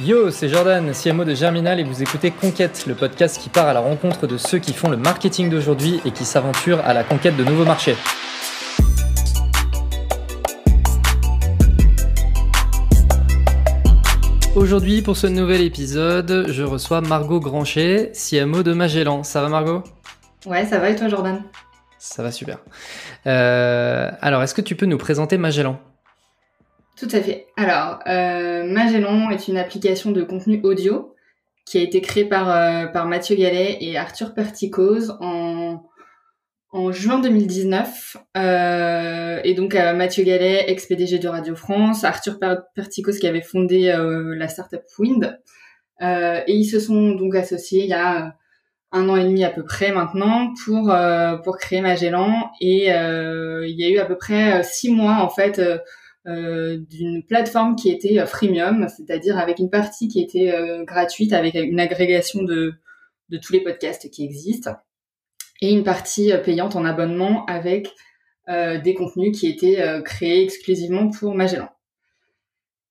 Yo, c'est Jordan, CMO de Germinal et vous écoutez Conquête, le podcast qui part à la rencontre de ceux qui font le marketing d'aujourd'hui et qui s'aventurent à la conquête de nouveaux marchés. Aujourd'hui, pour ce nouvel épisode, je reçois Margot Grancher, CMO de Magellan. Ça va Margot? Ouais, ça va et toi Jordan? Ça va super. Euh, alors, est-ce que tu peux nous présenter Magellan? Tout à fait. Alors, euh, Magellan est une application de contenu audio qui a été créée par, euh, par Mathieu Gallet et Arthur Perticose en, en juin 2019. Euh, et donc, Mathieu Gallet, ex-PDG de Radio France, Arthur Perticose qui avait fondé la startup Wind. et ils se sont donc associés il y a un an et demi à peu près maintenant pour pour créer Magellan et il y a eu à peu près six mois en fait d'une plateforme qui était euh, freemium, c'est-à-dire avec une partie qui était euh, gratuite, avec une agrégation de, de tous les podcasts qui existent, et une partie payante en abonnement avec des contenus qui étaient créés exclusivement pour Magellan.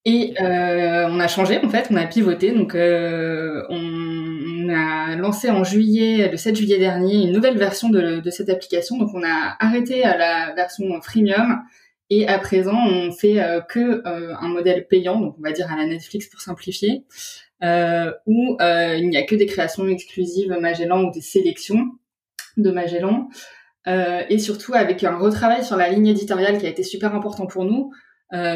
Et on a changé en fait, on a pivoté, donc on, a lancé en juillet, le 7 juillet dernier, une nouvelle version de, de cette application. Donc on a arrêté à la version freemium et à présent, on fait euh, que euh, un modèle payant, donc on va dire à la Netflix pour simplifier, euh, où euh, il n'y a que des créations exclusives Magellan ou des sélections de Magellan, et surtout avec un retravail sur la ligne éditoriale qui a été super important pour nous,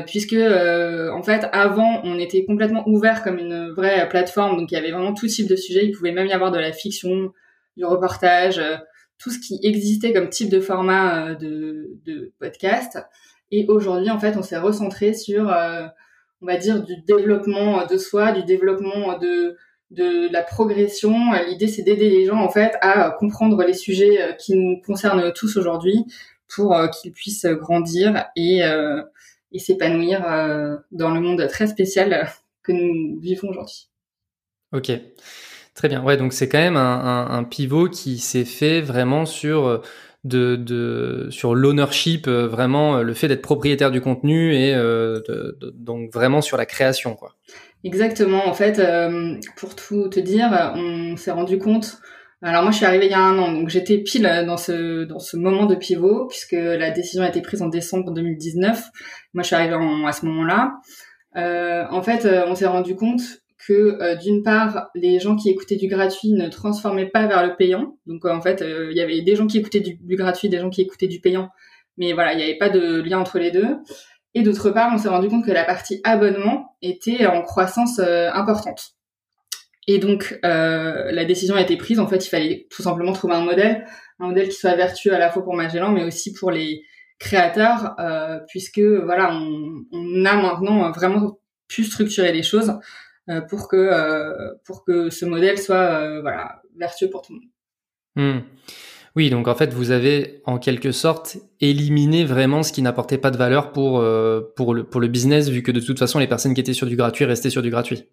puisque en fait avant on était complètement ouvert comme une vraie plateforme, donc il y avait vraiment tout type de sujets. Il pouvait même y avoir de la fiction, du reportage, tout ce qui existait comme type de format de podcast. Et aujourd'hui, en fait, on s'est recentré sur, euh, on va dire, du développement de soi, du développement de de la progression. L'idée, c'est d'aider les gens, en fait, à comprendre les sujets euh, qui nous concernent tous aujourd'hui pour euh, qu'ils puissent grandir et, et s'épanouir dans le monde très spécial que nous vivons aujourd'hui. Ok. Très bien. Ouais, donc c'est quand même un pivot qui s'est fait vraiment sur de, de sur l'ownership, euh, vraiment euh, le fait d'être propriétaire du contenu et euh, donc vraiment sur la création, quoi. Exactement. En fait, pour tout te dire, on s'est rendu compte. Alors moi, je suis arrivée il y a un an, donc j'étais pile dans ce dans ce moment de pivot puisque la décision a été prise en décembre 2019. Moi, je suis arrivée à ce moment-là. en fait, on s'est rendu compte que euh, d'une part, les gens qui écoutaient du gratuit ne transformaient pas vers le payant. Donc euh, en fait, euh, il y avait des gens qui écoutaient du, gratuit, des gens qui écoutaient du payant, mais voilà, il n'y avait pas de lien entre les deux. Et d'autre part, on s'est rendu compte que la partie abonnement était en croissance importante. Et donc la décision a été prise. En fait, il fallait tout simplement trouver un modèle, un modèle qui soit vertueux à la fois pour Magellan, mais aussi pour les créateurs, puisque voilà, on, on a maintenant vraiment pu structurer les choses pour que euh, pour que ce modèle soit euh, voilà vertueux pour tout le monde. Hmm. Oui, donc en fait, vous avez en quelque sorte éliminé vraiment ce qui n'apportait pas de valeur pour, pour, le, pour le business, vu que de toute façon, les personnes qui étaient sur du gratuit restaient sur du gratuit.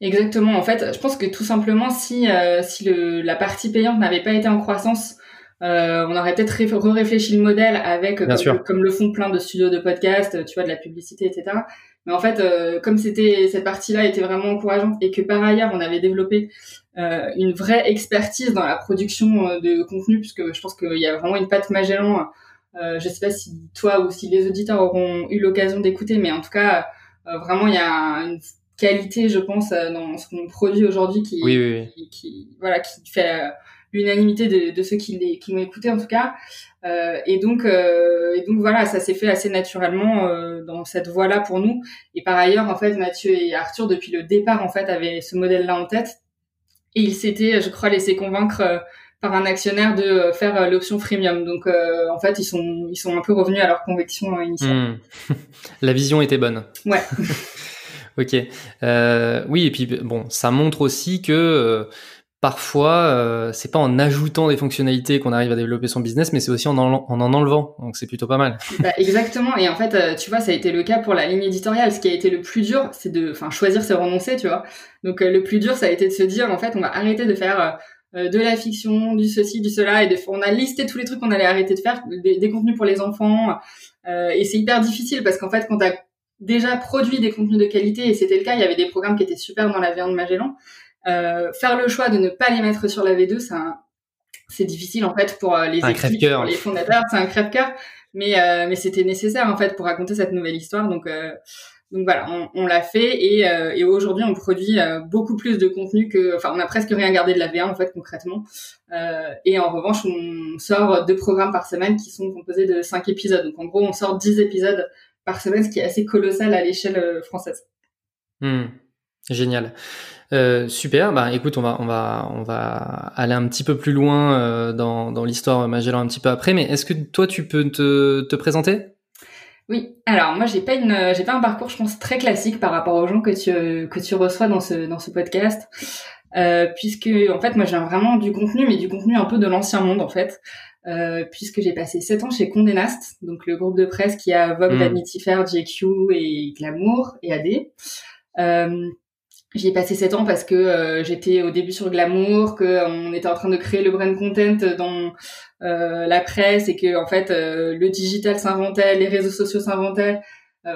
Exactement. En fait, je pense que tout simplement, si, si le, la partie payante n'avait pas été en croissance, on aurait peut-être réfléchi le modèle avec, comme, comme, le font plein de studios de podcast, tu vois, de la publicité, etc. Mais en fait, euh, comme c'était cette partie-là était vraiment encourageante et que par ailleurs on avait développé euh, une vraie expertise dans la production euh, de contenu, puisque je pense qu'il y a vraiment une patte Magellan. Euh, je sais pas si toi ou si les auditeurs auront eu l'occasion d'écouter, mais en tout cas, vraiment il y a une qualité, je pense, dans ce qu'on produit aujourd'hui qui, qui, qui, voilà, qui fait l'unanimité de, de, ceux qui, les, qui m'ont écouté en tout cas. Euh, et donc, euh, et donc voilà, ça s'est fait assez naturellement euh, dans cette voie-là pour nous. Et par ailleurs, en fait, Mathieu et Arthur depuis le départ en fait avaient ce modèle-là en tête et ils s'étaient, je crois, laissés convaincre euh, par un actionnaire de faire euh, l'option freemium. Donc en fait, ils sont ils sont un peu revenus à leur conviction initiale. Hmm. La vision était bonne. Ouais. ok. oui, et puis bon, ça montre aussi que parfois, euh, c'est pas en ajoutant des fonctionnalités qu'on arrive à développer son business, mais c'est aussi en en, en enlevant. Donc c'est plutôt pas mal. Bah, exactement. Et en fait, euh, tu vois, ça a été le cas pour la ligne éditoriale. Ce qui a été le plus dur, c'est de, enfin, choisir, c'est renoncer, tu vois. Donc euh, le plus dur, ça a été de se dire, en fait, on va arrêter de faire euh, de la fiction, du ceci, du cela, et de, on a listé tous les trucs qu'on allait arrêter de faire, des, des contenus pour les enfants. et c'est hyper difficile parce qu'en fait, quand t'as déjà produit des contenus de qualité, et c'était le cas, il y avait des programmes qui étaient super dans la viande Magellan, euh, faire le choix de ne pas les mettre sur la V2, c'est c'est difficile en fait pour les équipes, pour les fondateurs, c'est un crève-cœur, mais mais c'était nécessaire en fait pour raconter cette nouvelle histoire. Donc donc voilà, on, on l'a fait et, euh, et aujourd'hui on produit euh, beaucoup plus de contenu que, enfin on a presque rien gardé de la V1 en fait concrètement. Euh, et en revanche on sort deux programmes par semaine qui sont composés de cinq épisodes. Donc en gros on sort dix épisodes par semaine, ce qui est assez colossal à l'échelle euh, française. Hmm. Génial. Euh, super. Bah, écoute, on va, on va, on va aller un petit peu plus loin dans, dans l'histoire Magellan un petit peu après. Mais est-ce que toi, tu peux te, te présenter? Oui, alors moi j'ai pas une j'ai pas un parcours je pense très classique par rapport aux gens que tu que tu reçois dans ce dans ce podcast euh, puisque en fait moi j'ai vraiment du contenu mais du contenu un peu de l'ancien monde en fait euh, puisque j'ai passé sept ans chez Condé Nast donc le groupe de presse qui a Vogue, mmh. Vanity Fair, GQ et Glamour et AD. Euh, J'y ai passé sept ans parce que euh, j'étais au début sur Glamour, que euh, on était en train de créer le brand content dans euh, la presse et que en fait euh, le digital s'inventait, les réseaux sociaux s'inventaient.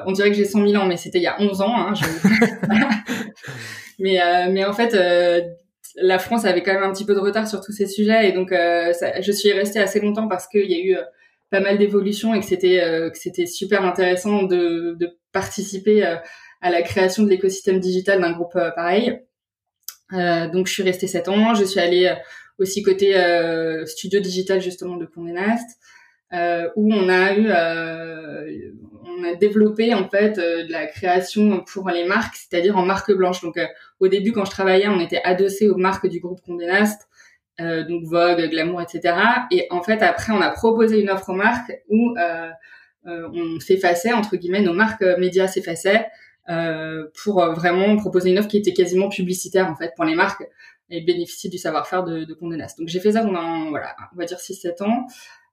on dirait que j'ai 100 000 ans, mais c'était il y a 11 ans. Hein, je... mais mais en fait la France avait quand même un petit peu de retard sur tous ces sujets et donc ça, je suis restée assez longtemps parce qu'il y a eu pas mal d'évolutions et que c'était que c'était super intéressant de, de participer à la création de l'écosystème digital d'un groupe euh, pareil. Euh, donc je suis restée sept ans. Je suis allée euh, aussi côté studio digital justement de Condé Nast, où on a eu, on a développé en fait de la création pour les marques, c'est-à-dire en marque blanche. Donc au début quand je travaillais, on était adossé aux marques du groupe Condé Nast. donc Vogue, Glamour, etc. Et en fait, après, on a proposé une offre aux marques où euh, on s'effaçait, entre guillemets, nos marques médias s'effaçaient euh, pour euh, vraiment proposer une offre qui était quasiment publicitaire en fait pour les marques et bénéficier du savoir-faire de, de Condé Nast. Donc j'ai fait ça pendant voilà, on va dire 6-7 ans.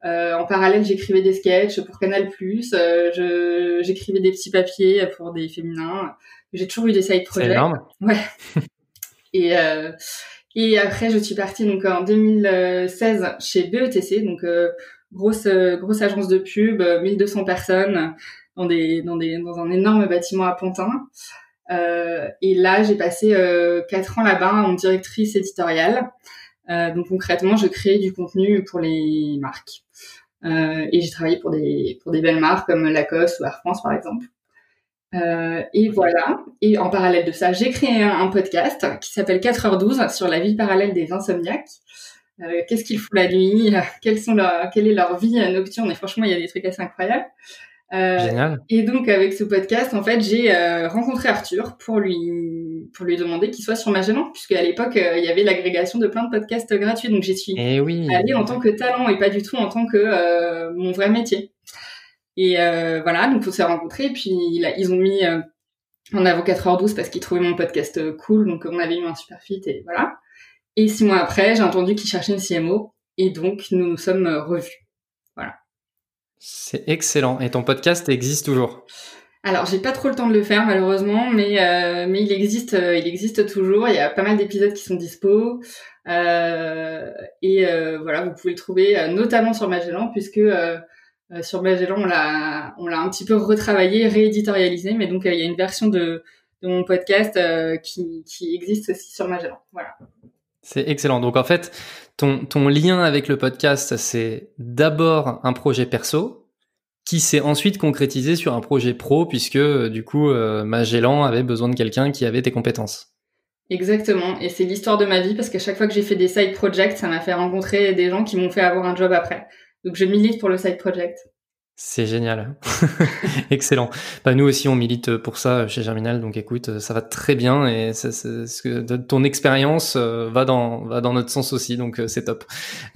Euh, en parallèle, j'écrivais des sketchs pour Canal+. Euh, j'écrivais des petits papiers pour des féminins. J'ai toujours eu des side projects. C'est énorme. Ouais. et euh, et après, je suis partie donc en 2016 chez BETC, donc euh, grosse grosse agence de pub, 1200 personnes dans des dans des dans un énorme bâtiment à Pantin. Euh, et là, j'ai passé euh, quatre ans là-bas en directrice éditoriale. Euh, donc concrètement, je créais du contenu pour les marques. Euh, et j'ai travaillé pour des pour des belles marques comme Lacoste ou Air France par exemple. Euh, et voilà. Et en parallèle de ça, j'ai créé un, podcast qui s'appelle 4h12 sur la vie parallèle des insomniaques. Euh, Qu'est-ce qu'ils font la nuit? Quelles sont leur, Quelle est leur vie nocturne? Et franchement, il y a des trucs assez incroyables. Euh, Génial. Et donc avec ce podcast, en fait, j'ai euh, rencontré Arthur pour lui pour lui demander qu'il soit sur Magellan, puisque à l'époque euh, il y avait l'agrégation de plein de podcasts gratuits, donc j'y suis eh oui. allée en tant que talent et pas du tout en tant que mon vrai métier. Et voilà, donc on s'est rencontrés, et puis ils ont mis en avant 4h12 parce qu'ils trouvaient mon podcast cool, donc on avait eu un super fit et voilà. Et six mois après, j'ai entendu qu'ils cherchaient une CMO, et donc nous nous sommes revus. C'est excellent. Et ton podcast existe toujours? Alors, j'ai pas trop le temps de le faire malheureusement, mais euh, mais il existe, euh, il existe toujours. Il y a pas mal d'épisodes qui sont dispo, euh, et voilà, vous pouvez le trouver notamment sur Magellan, puisque sur Magellan on l'a un petit peu retravaillé, rééditorialisé, mais donc il y a une version de de mon podcast qui qui existe aussi sur Magellan. Voilà. C'est excellent. Donc en fait, ton, lien avec le podcast, c'est d'abord un projet perso qui s'est ensuite concrétisé sur un projet pro puisque du coup euh, Magellan avait besoin de quelqu'un qui avait tes compétences. Exactement. Et c'est l'histoire de ma vie parce qu'à chaque fois que j'ai fait des side projects, ça m'a fait rencontrer des gens qui m'ont fait avoir un job après. Donc je milite pour le side project. C'est génial. Excellent. Bah, nous aussi, on milite pour ça chez Germinal. Donc écoute, ça va très bien et ton expérience euh, va dans, notre sens aussi. Donc euh, c'est top.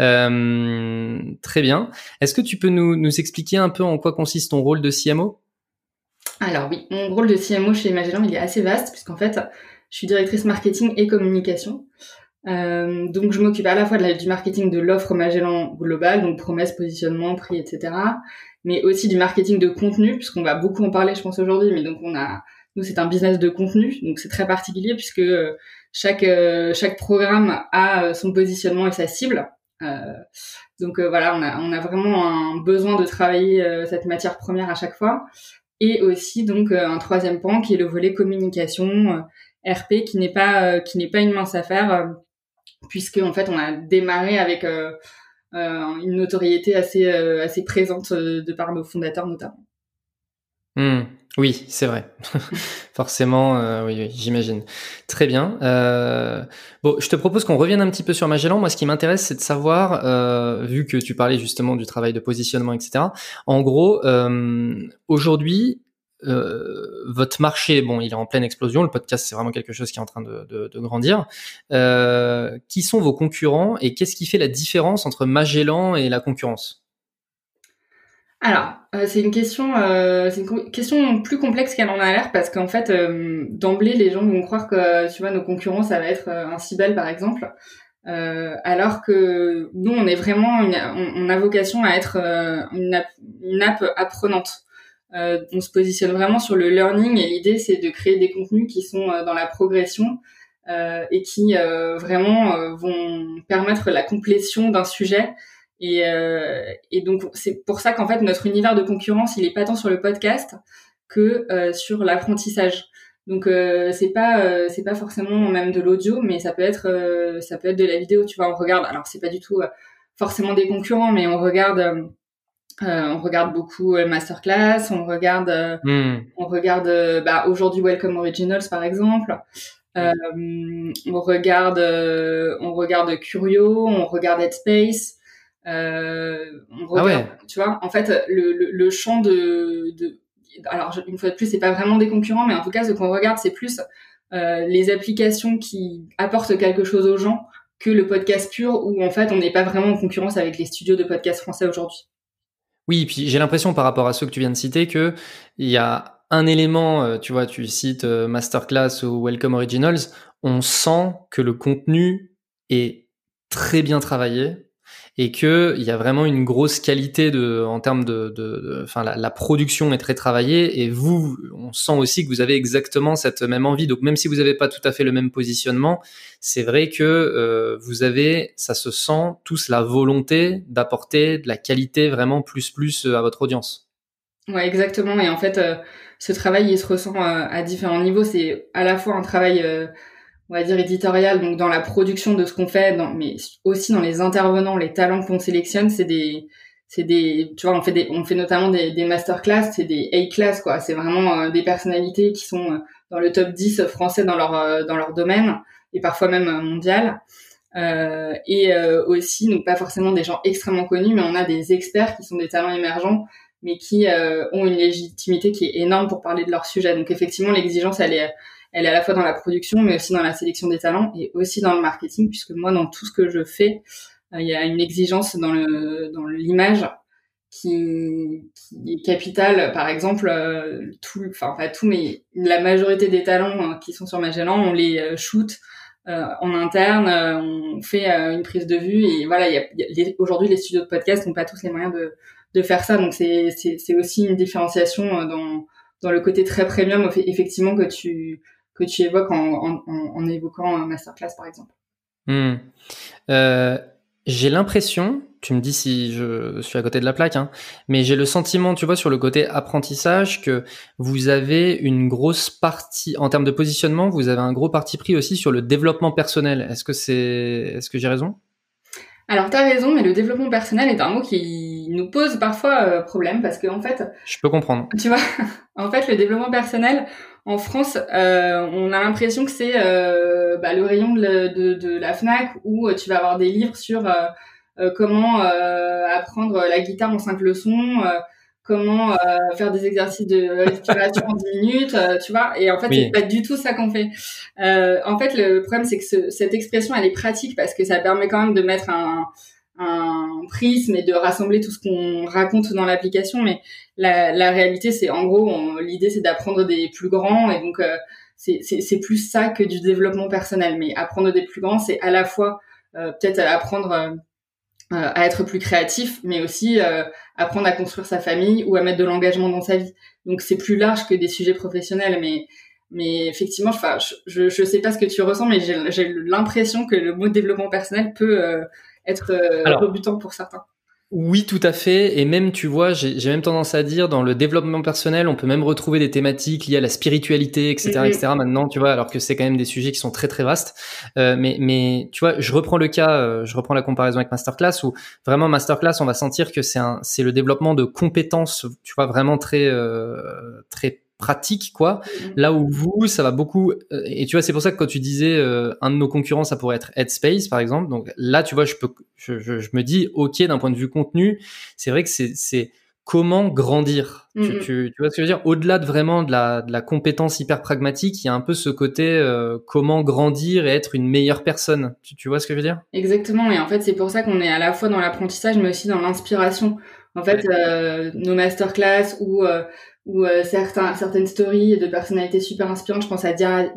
Euh, très bien. Est-ce que tu peux nous, expliquer un peu en quoi consiste ton rôle de CMO Alors oui, mon rôle de CMO chez Magellan, il est assez vaste puisqu'en fait, je suis directrice marketing et communication. Euh, donc je m'occupe à la fois du marketing de l'offre Magellan globale, donc promesse, positionnement, prix, etc mais aussi du marketing de contenu, puisqu'on va beaucoup en parler, je pense, aujourd'hui. Mais donc, on a, nous, c'est un business de contenu, donc c'est très particulier puisque euh, chaque euh, chaque programme a euh, son positionnement et sa cible. donc voilà, on a on a vraiment un besoin de travailler cette matière première à chaque fois. et aussi donc un troisième pan qui est le volet communication RP qui n'est pas qui n'est pas une mince affaire puisque en fait on a démarré avec une notoriété assez assez présente de par nos fondateurs notamment. Hmm. Oui, c'est vrai. Forcément, euh, oui, j'imagine. Très bien. Euh, bon, je te propose qu'on revienne un petit peu sur Magellan. Moi, ce qui m'intéresse, c'est de savoir, euh, vu que tu parlais justement du travail de positionnement, etc. En gros, aujourd'hui, votre marché, bon, il est en pleine explosion. Le podcast, c'est vraiment quelque chose qui est en train de, grandir. qui sont vos concurrents et qu'est-ce qui fait la différence entre Magellan et la concurrence? Alors, euh, c'est une question, euh, c'est une question plus complexe qu'elle en a l'air parce qu'en fait, euh, d'emblée, les gens vont croire que, tu vois, nos concurrents, ça va être un Cybelle, par exemple, alors que nous, on est vraiment, on, a vocation à être une app, une, app, apprenante. On se positionne vraiment sur le learning et l'idée, c'est de créer des contenus qui sont dans la progression et qui vraiment vont permettre la complétion d'un sujet et, euh, et donc c'est pour ça qu'en fait notre univers de concurrence il est pas tant sur le podcast que euh, sur l'apprentissage. Donc euh, c'est pas euh, c'est pas forcément même de l'audio, mais ça peut être euh, ça peut être de la vidéo. Tu vois, on regarde. Alors c'est pas du tout forcément des concurrents, mais on regarde on regarde beaucoup masterclass, on regarde hmm. on regarde bah, aujourd'hui Welcome Originals par exemple. on regarde on regarde Curio, on regarde Headspace. Euh, on ah regarde, Tu vois, en fait, le, le, le champ de, de, alors une fois de plus, c'est pas vraiment des concurrents, mais en tout cas, ce qu'on regarde, c'est plus euh, les applications qui apportent quelque chose aux gens que le podcast pur, où en fait, on n'est pas vraiment en concurrence avec les studios de podcast français aujourd'hui. Oui, puis j'ai l'impression par rapport à ceux que tu viens de citer que il y a un élément, euh, tu vois, tu cites euh, Masterclass ou Welcome Originals, on sent que le contenu est très bien travaillé, et que il y a vraiment une grosse qualité de en termes de enfin la, la, production est très travaillée et vous on sent aussi que vous avez exactement cette même envie. Donc même si vous n'avez pas tout à fait le même positionnement c'est vrai que euh, vous avez ça se sent tous la volonté d'apporter de la qualité vraiment plus plus euh, à votre audience. Ouais exactement. Et en fait euh, ce travail il se ressent à différents niveaux. C'est à la fois un travail on va dire éditorial, donc dans la production de ce qu'on fait, dans, mais aussi dans les intervenants, les talents qu'on sélectionne, c'est des, c'est des, tu vois, on fait des, on fait notamment des, des masterclass, c'est des A-class quoi. C'est vraiment euh, des personnalités qui sont euh, dans le top 10 français dans leur euh, dans leur domaine et parfois même mondial. Euh, et aussi, donc pas forcément des gens extrêmement connus, mais on a des experts qui sont des talents émergents, mais qui ont une légitimité qui est énorme pour parler de leur sujet. Donc effectivement, l'exigence, elle est elle est à la fois dans la production, mais aussi dans la sélection des talents et aussi dans le marketing, puisque moi, dans tout ce que je fais, euh, il y a une exigence dans le dans l'image qui, qui, est capitale. Par exemple, euh, tout, enfin pas tout, mais la majorité des talents hein, qui sont sur Magellan, on les euh, shoot en interne, on fait une prise de vue et voilà. Y a, aujourd'hui, les studios de podcast n'ont pas tous les moyens de de faire ça, donc c'est c'est aussi une différenciation dans dans le côté très premium effectivement que tu que tu évoques en, en, en évoquant un masterclass, par exemple. Hmm. Euh, j'ai l'impression, tu me dis si je suis à côté de la plaque, hein, mais j'ai le sentiment, tu vois, sur le côté apprentissage, que vous avez une grosse partie, en termes de positionnement, vous avez un gros parti pris aussi sur le développement personnel. Est-ce que c'est, est-ce que j'ai raison? Alors tu as raison, mais le développement personnel est un mot qui nous pose parfois euh, problème parce que en fait, je peux comprendre. Tu vois, en fait, le développement personnel en France, euh, on a l'impression que c'est euh, bah, le rayon de, de, de, la Fnac où tu vas avoir des livres sur comment apprendre la guitare en cinq leçons comment euh, faire des exercices de respiration en 10 minutes, euh, tu vois. Et en fait, c'est pas du tout ça qu'on fait. Euh, en fait, le problème, c'est que cette expression, elle est pratique parce que ça permet quand même de mettre un, un prisme et de rassembler tout ce qu'on raconte dans l'application. Mais la, la réalité, c'est en gros, l'idée, c'est d'apprendre des plus grands. Et donc, c'est plus ça que du développement personnel. Mais apprendre des plus grands, c'est à la fois peut-être apprendre euh, à être plus créatif, mais aussi euh, apprendre à construire sa famille ou à mettre de l'engagement dans sa vie. Donc c'est plus large que des sujets professionnels, mais mais effectivement, enfin, je je sais pas ce que tu ressens, mais j'ai l'impression que le mot développement personnel peut euh, être rebutant pour certains. oui, tout à fait. Et même, tu vois, j'ai même tendance à dire, dans le développement personnel, on peut même retrouver des thématiques liées à la spiritualité, etc., etc. Maintenant, tu vois, alors que c'est quand même des sujets qui sont très très vastes. Euh, mais, mais tu vois, je reprends le cas, euh, je reprends la comparaison avec masterclass où vraiment masterclass, on va sentir que c'est un, c'est le développement de compétences, tu vois, vraiment très euh, très pratique quoi. Mm-hmm. là où vous ça va beaucoup euh, et tu vois c'est pour ça que quand tu disais euh, un de nos concurrents ça pourrait être Headspace par exemple donc là tu vois je peux je, je, me dis ok d'un point de vue contenu c'est vrai que c'est c'est comment grandir. Tu, mm-hmm. tu, tu, vois ce que je veux dire? Au-delà de vraiment de la, de la compétence hyper pragmatique il y a un peu ce côté euh, comment grandir et être une meilleure personne. Tu, tu vois ce que je veux dire? Exactement et en fait c'est pour ça qu'on est à la fois dans l'apprentissage mais aussi dans l'inspiration. En fait nos masterclass ou ou euh, certains, certaines stories de personnalités super inspirantes. Je pense à Dia,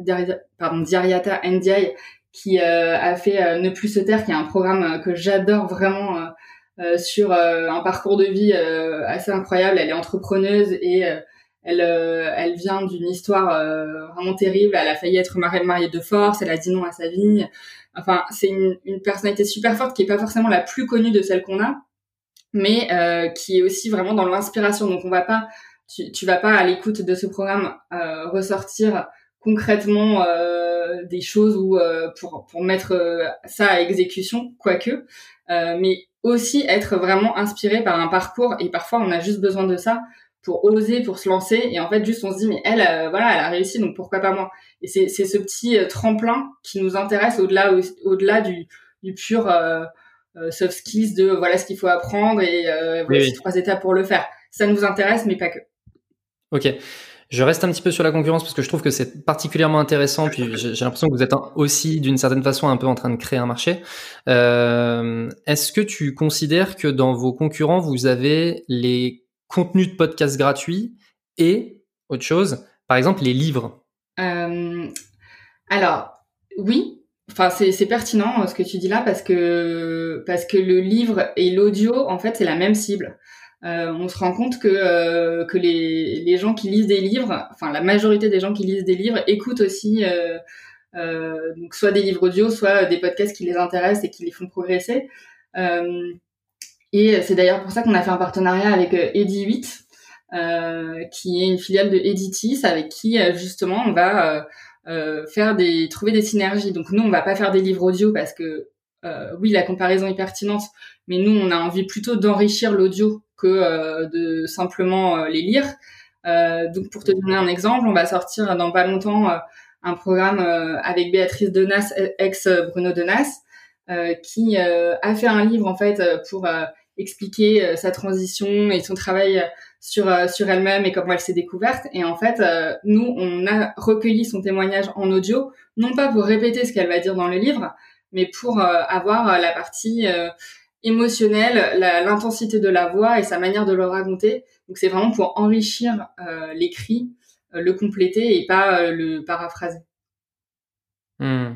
pardon, Diariata Ndiaye qui euh, a fait euh, Ne plus se taire, qui est un programme que j'adore vraiment sur un parcours de vie assez incroyable. Elle est entrepreneuse et elle, elle vient d'une histoire vraiment terrible. Elle a failli être mariée de force. Elle a dit non à sa vie. Enfin, c'est une, une personnalité super forte qui est pas forcément la plus connue de celle qu'on a, mais qui est aussi vraiment dans l'inspiration. Donc on va pas tu, tu vas pas à l'écoute de ce programme euh, ressortir concrètement euh, des choses ou euh, pour pour mettre euh, ça à exécution, quoique, mais aussi être vraiment inspiré par un parcours. Et parfois on a juste besoin de ça pour oser, pour se lancer. Et en fait juste on se dit mais elle voilà elle a réussi donc pourquoi pas moi? Et c'est c'est ce petit tremplin qui nous intéresse au-delà au-delà du du pur soft skills de voilà ce qu'il faut apprendre et voilà trois étapes pour le faire. Ça nous intéresse mais pas que Ok. Je reste un petit peu sur la concurrence parce que je trouve que c'est particulièrement intéressant. Puis j'ai l'impression que vous êtes aussi, d'une certaine façon, un peu en train de créer un marché. Euh, Est-ce que tu considères que dans vos concurrents, vous avez les contenus de podcasts gratuits et autre chose, par exemple les livres? Euh, Alors oui, enfin c'est pertinent euh, ce que tu dis là parce que parce que le livre et l'audio, en fait, c'est la même cible. Euh, on se rend compte que, euh, que les, les, gens qui lisent des livres, enfin la majorité des gens qui lisent des livres écoutent aussi euh, euh donc soit des livres audio, soit des podcasts qui les intéressent et qui les font progresser. Euh, et c'est d'ailleurs pour ça qu'on a fait un partenariat avec Edi8, qui est une filiale de Editis, avec qui justement on va faire des trouver des synergies. Donc nous on va pas faire des livres audio parce que oui la comparaison est pertinente, mais nous on a envie plutôt d'enrichir l'audio que euh, de simplement euh, les lire. Euh, donc pour te donner un exemple, on va sortir dans pas longtemps un programme avec Béatrice Denas, ex Bruno Denas, qui a fait un livre en fait pour expliquer sa transition et son travail sur sur elle-même et comment elle s'est découverte. Et en fait, nous, on a recueilli son témoignage en audio, non pas pour répéter ce qu'elle va dire dans le livre, mais pour avoir la partie émotionnel, l'intensité de la voix et sa manière de le raconter. Donc c'est vraiment pour enrichir euh, l'écrit, euh, le compléter et pas euh, le paraphraser. Hmm.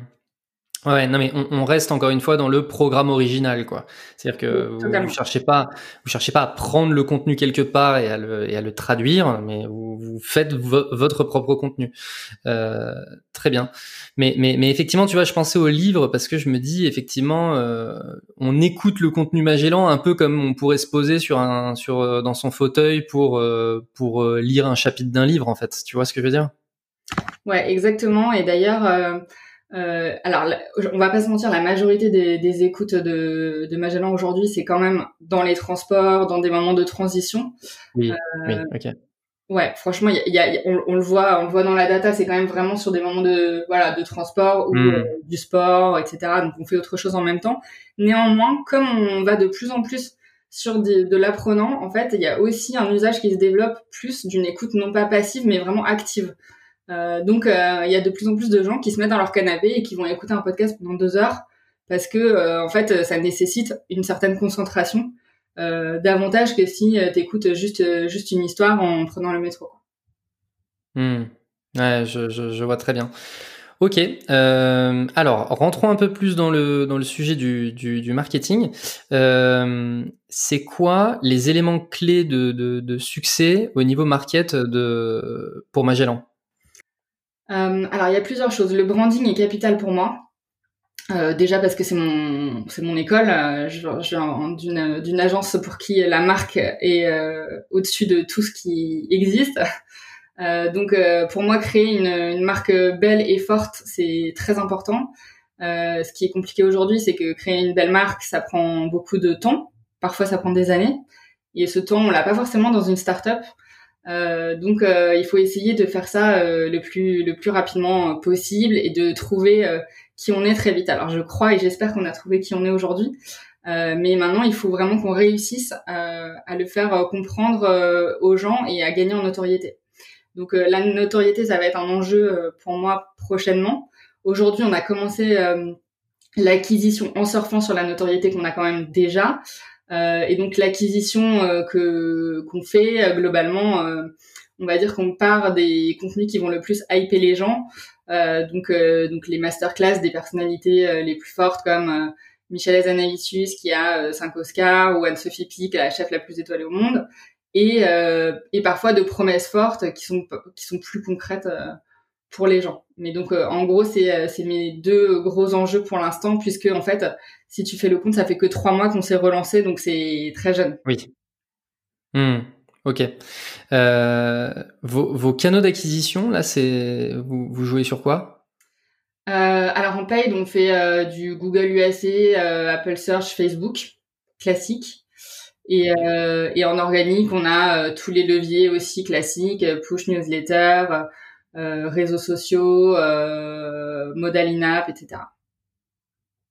Ouais, non mais on, reste encore une fois dans le programme original, quoi. C'est-à-dire que vous, ne cherchez pas, vous cherchez pas à prendre le contenu quelque part et à le, et à le traduire, mais vous, vous faites votre propre contenu. Euh, très bien. Mais, mais, mais effectivement, tu vois, je pensais au livre parce que je me dis effectivement, euh, on écoute le contenu Magellan un peu comme on pourrait se poser sur un, sur euh, dans son fauteuil pour euh, pour lire un chapitre d'un livre, en fait. Tu vois ce que je veux dire? Ouais, exactement. Et d'ailleurs euh, alors, on va pas se mentir, la majorité des, des écoutes de, de Magellan aujourd'hui, c'est quand même dans les transports, dans des moments de transition. Oui, oui euh, ok. Ouais, franchement, y y a, on, on, le voit, on le voit dans la data, c'est quand même vraiment sur des moments de voilà de transport ou hmm. euh, du sport, etc. Donc on fait autre chose en même temps. Néanmoins, comme on va de plus en plus sur de l'apprenant, en fait, il y a aussi un usage qui se développe plus d'une écoute non pas passive, mais vraiment active. Euh, donc, euh, il y a de plus en plus de gens qui se mettent dans leur canapé et qui vont écouter un podcast pendant deux heures parce que, euh, en fait, ça nécessite une certaine concentration davantage que si tu écoutes juste, juste une histoire en prenant le métro. Ouais, je, vois très bien. Ok. Alors, rentrons un peu plus dans le sujet du marketing. C'est quoi les éléments clés de, succès au niveau market pour Magellan? Alors, il y a plusieurs choses. Le branding est capital pour moi. déjà parce que c'est mon c'est mon école. je, je d'une agence pour qui la marque est au-dessus de tout ce qui existe. donc pour moi, créer une, une marque belle et forte, c'est très important. ce qui est compliqué aujourd'hui, c'est que créer une belle marque, ça prend beaucoup de temps. Parfois, ça prend des années. Et ce temps, on l'a pas forcément dans une start-up. Euh, donc, euh, il faut essayer de faire ça euh, le plus le plus rapidement possible et de trouver qui on est très vite. Alors, je crois et j'espère qu'on a trouvé qui on est aujourd'hui. mais maintenant, il faut vraiment qu'on réussisse à le faire comprendre aux gens et à gagner en notoriété. Donc, la notoriété, ça va être un enjeu pour moi prochainement. Aujourd'hui, on a commencé l'acquisition en surfant sur la notoriété qu'on a quand même déjà. Euh, et donc l'acquisition euh, que qu'on fait euh, globalement, on va dire qu'on part des contenus qui vont le plus hyper les gens. donc donc les masterclass des personnalités les plus fortes comme Michel Azanavicius qui a 5 Oscars ou Anne-Sophie Pic, la chef la plus étoilée au monde, et, et parfois de promesses fortes qui sont qui sont plus concrètes pour les gens. Mais donc, euh, en gros, c'est euh, c'est mes deux gros enjeux pour l'instant, puisque en fait, si tu fais le compte, ça fait que trois mois qu'on s'est relancé, donc c'est très jeune. Oui. Hmm. Ok. Euh, vos, vos, canaux d'acquisition, là, c'est vous, vous, jouez sur quoi? Euh, Alors en paid, on fait du Google UAC, Apple Search, Facebook, classique. Et, et en organique, on a tous les leviers aussi classiques, push newsletter, euh, réseaux sociaux, euh, modal in-app, etc.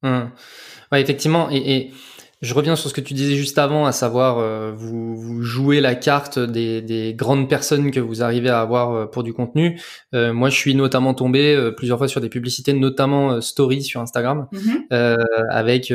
Hum. Ouais, effectivement. Et, et, je reviens sur ce que tu disais juste avant, à savoir euh, vous, vous, jouez la carte des, des, grandes personnes que vous arrivez à avoir euh, pour du contenu. Euh, moi, je suis notamment tombé euh, plusieurs fois sur des publicités, notamment Story sur Instagram, mm-hmm. avec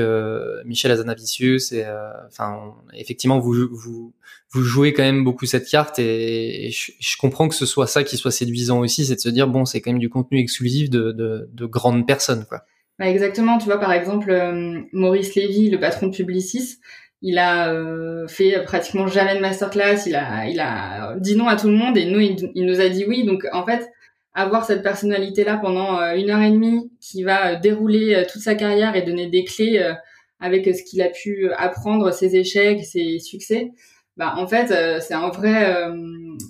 Michel Azanavicius. Et enfin, effectivement, vous, vous vous jouez quand même beaucoup cette carte et, je, comprends que ce soit ça qui soit séduisant aussi, c'est de se dire bon, c'est quand même du contenu exclusif de, de, de grandes personnes, quoi. Bah exactement, tu vois par exemple euh, Maurice Lévy, le patron de Publicis, il a euh, fait pratiquement jamais de masterclass, il a il a dit non à tout le monde et nous il, nous a dit oui. Donc en fait, avoir cette personnalité là pendant euh, une heure et demie qui va dérouler toute sa carrière et donner des clés avec ce qu'il a pu apprendre, ses échecs, ses succès, bah en fait c'est un vrai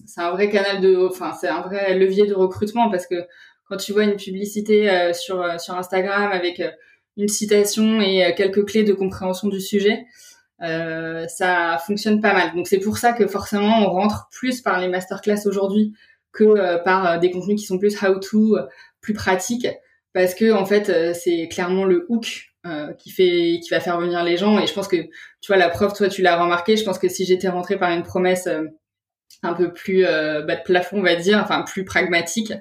c'est un vrai canal de enfin c'est un vrai levier de recrutement parce que quand tu vois une publicité euh, sur euh, sur Instagram avec euh, une citation et quelques clés de compréhension du sujet, euh, ça fonctionne pas mal. Donc c'est pour ça que forcément on rentre plus par les masterclass aujourd'hui que par des contenus qui sont plus how-to, plus pratiques, parce que en fait c'est clairement le hook euh, qui fait qui va faire venir les gens. Et je pense que tu vois la preuve, toi tu l'as remarqué. Je pense que si j'étais rentrée par une promesse un peu plus bas de plafond, on va dire, enfin plus pragmatique,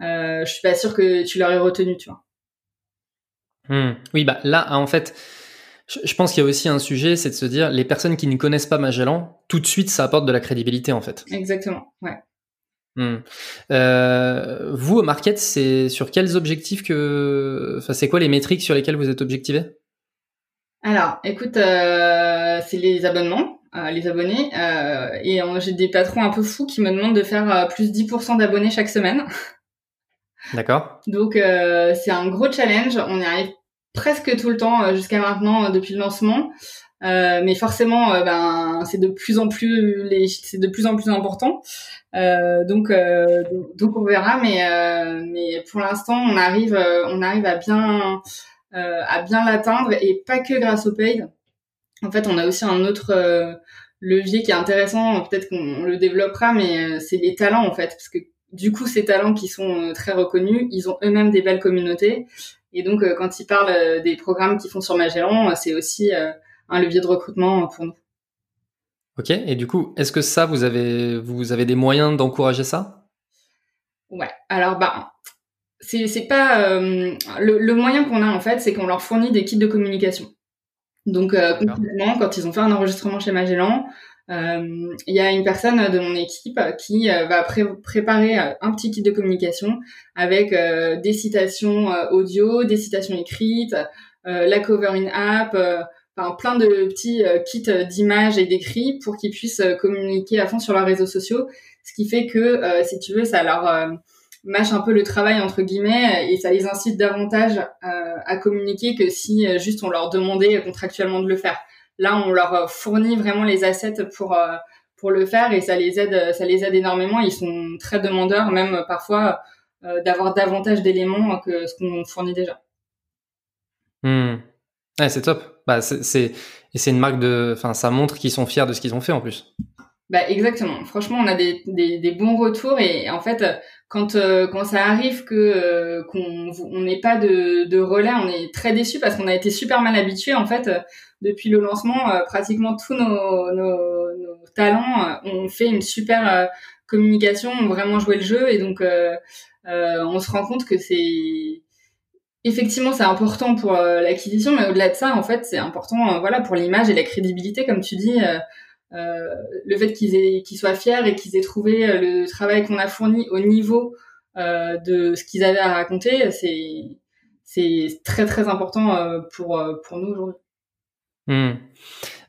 euh, je suis pas sûre que tu l'aurais retenu, tu vois. Hmm. Oui, bah là, en fait, je pense qu'il y a aussi un sujet, c'est de se dire, les personnes qui ne connaissent pas Magellan, tout de suite, ça apporte de la crédibilité, en fait. Exactement, ouais. Hmm. Euh, vous, au market, c'est sur quels objectifs que, enfin, c'est quoi les métriques sur lesquelles vous êtes objectivé? Alors, écoute, euh, c'est les abonnements, euh, les abonnés, euh, et j'ai des patrons un peu fous qui me demandent de faire plus 10% d'abonnés chaque semaine. D'accord. Donc euh, c'est un gros challenge. On y arrive presque tout le temps jusqu'à maintenant depuis le lancement. Euh, mais forcément, ben c'est de plus en plus c'est de plus en plus important. donc donc on verra, mais mais pour l'instant on arrive on arrive à bien à bien l'atteindre et pas que grâce au paid. En fait, on a aussi un autre levier qui est intéressant. Peut-être qu'on le développera, mais c'est les talents en fait, parce que du coup, ces talents qui sont euh, très reconnus, ils ont eux-mêmes des belles communautés. Et donc, euh, quand ils parlent euh, des programmes qu'ils font sur Magellan, c'est aussi un levier de recrutement pour nous. Ok. Et du coup, est-ce que ça, vous avez, vous avez des moyens d'encourager ça? Ouais. Alors, bah, c'est pas le, moyen qu'on a en fait, c'est qu'on leur fournit des kits de communication. Donc, concrètement, quand ils ont fait un enregistrement chez Magellan, euh, il y a une personne de mon équipe qui euh, va préparer euh, un petit kit de communication avec des citations audio, des citations écrites, la cover in app, enfin plein de petits kits d'images et d'écrits pour qu'ils puissent communiquer à fond sur leurs réseaux sociaux. Ce qui fait que, si tu veux, ça leur mâchent un peu le travail entre guillemets et ça les incite davantage à communiquer que si juste on leur demandait contractuellement de le faire. Là, on leur fournit vraiment les assets pour pour le faire et ça les aide ça les aide énormément. Ils sont très demandeurs, même parfois d'avoir davantage d'éléments que ce qu'on fournit déjà. Hmm. Ouais, c'est top. Bah, c'est et c'est une marque de, enfin, ça montre qu'ils sont fiers de ce qu'ils ont fait en plus. Bah exactement. Franchement, on a des, des, des bons retours et en fait, quand euh, quand ça arrive que euh, qu'on on n'ait pas de, de relais, on est très déçu parce qu'on a été super mal habitué en fait depuis le lancement. Euh, pratiquement tous nos, nos, nos talents ont fait une super communication, ont vraiment joué le jeu et donc on se rend compte que c'est effectivement, c'est important pour euh, l'acquisition, mais au-delà de ça, en fait, c'est important, euh, voilà, pour l'image et la crédibilité, comme tu dis, euh, le fait qu'ils aient, qu'ils soient fiers et qu'ils aient trouvé le travail qu'on a fourni au niveau de ce qu'ils avaient à raconter, c'est c'est très très important pour pour nous aujourd'hui. Mmh.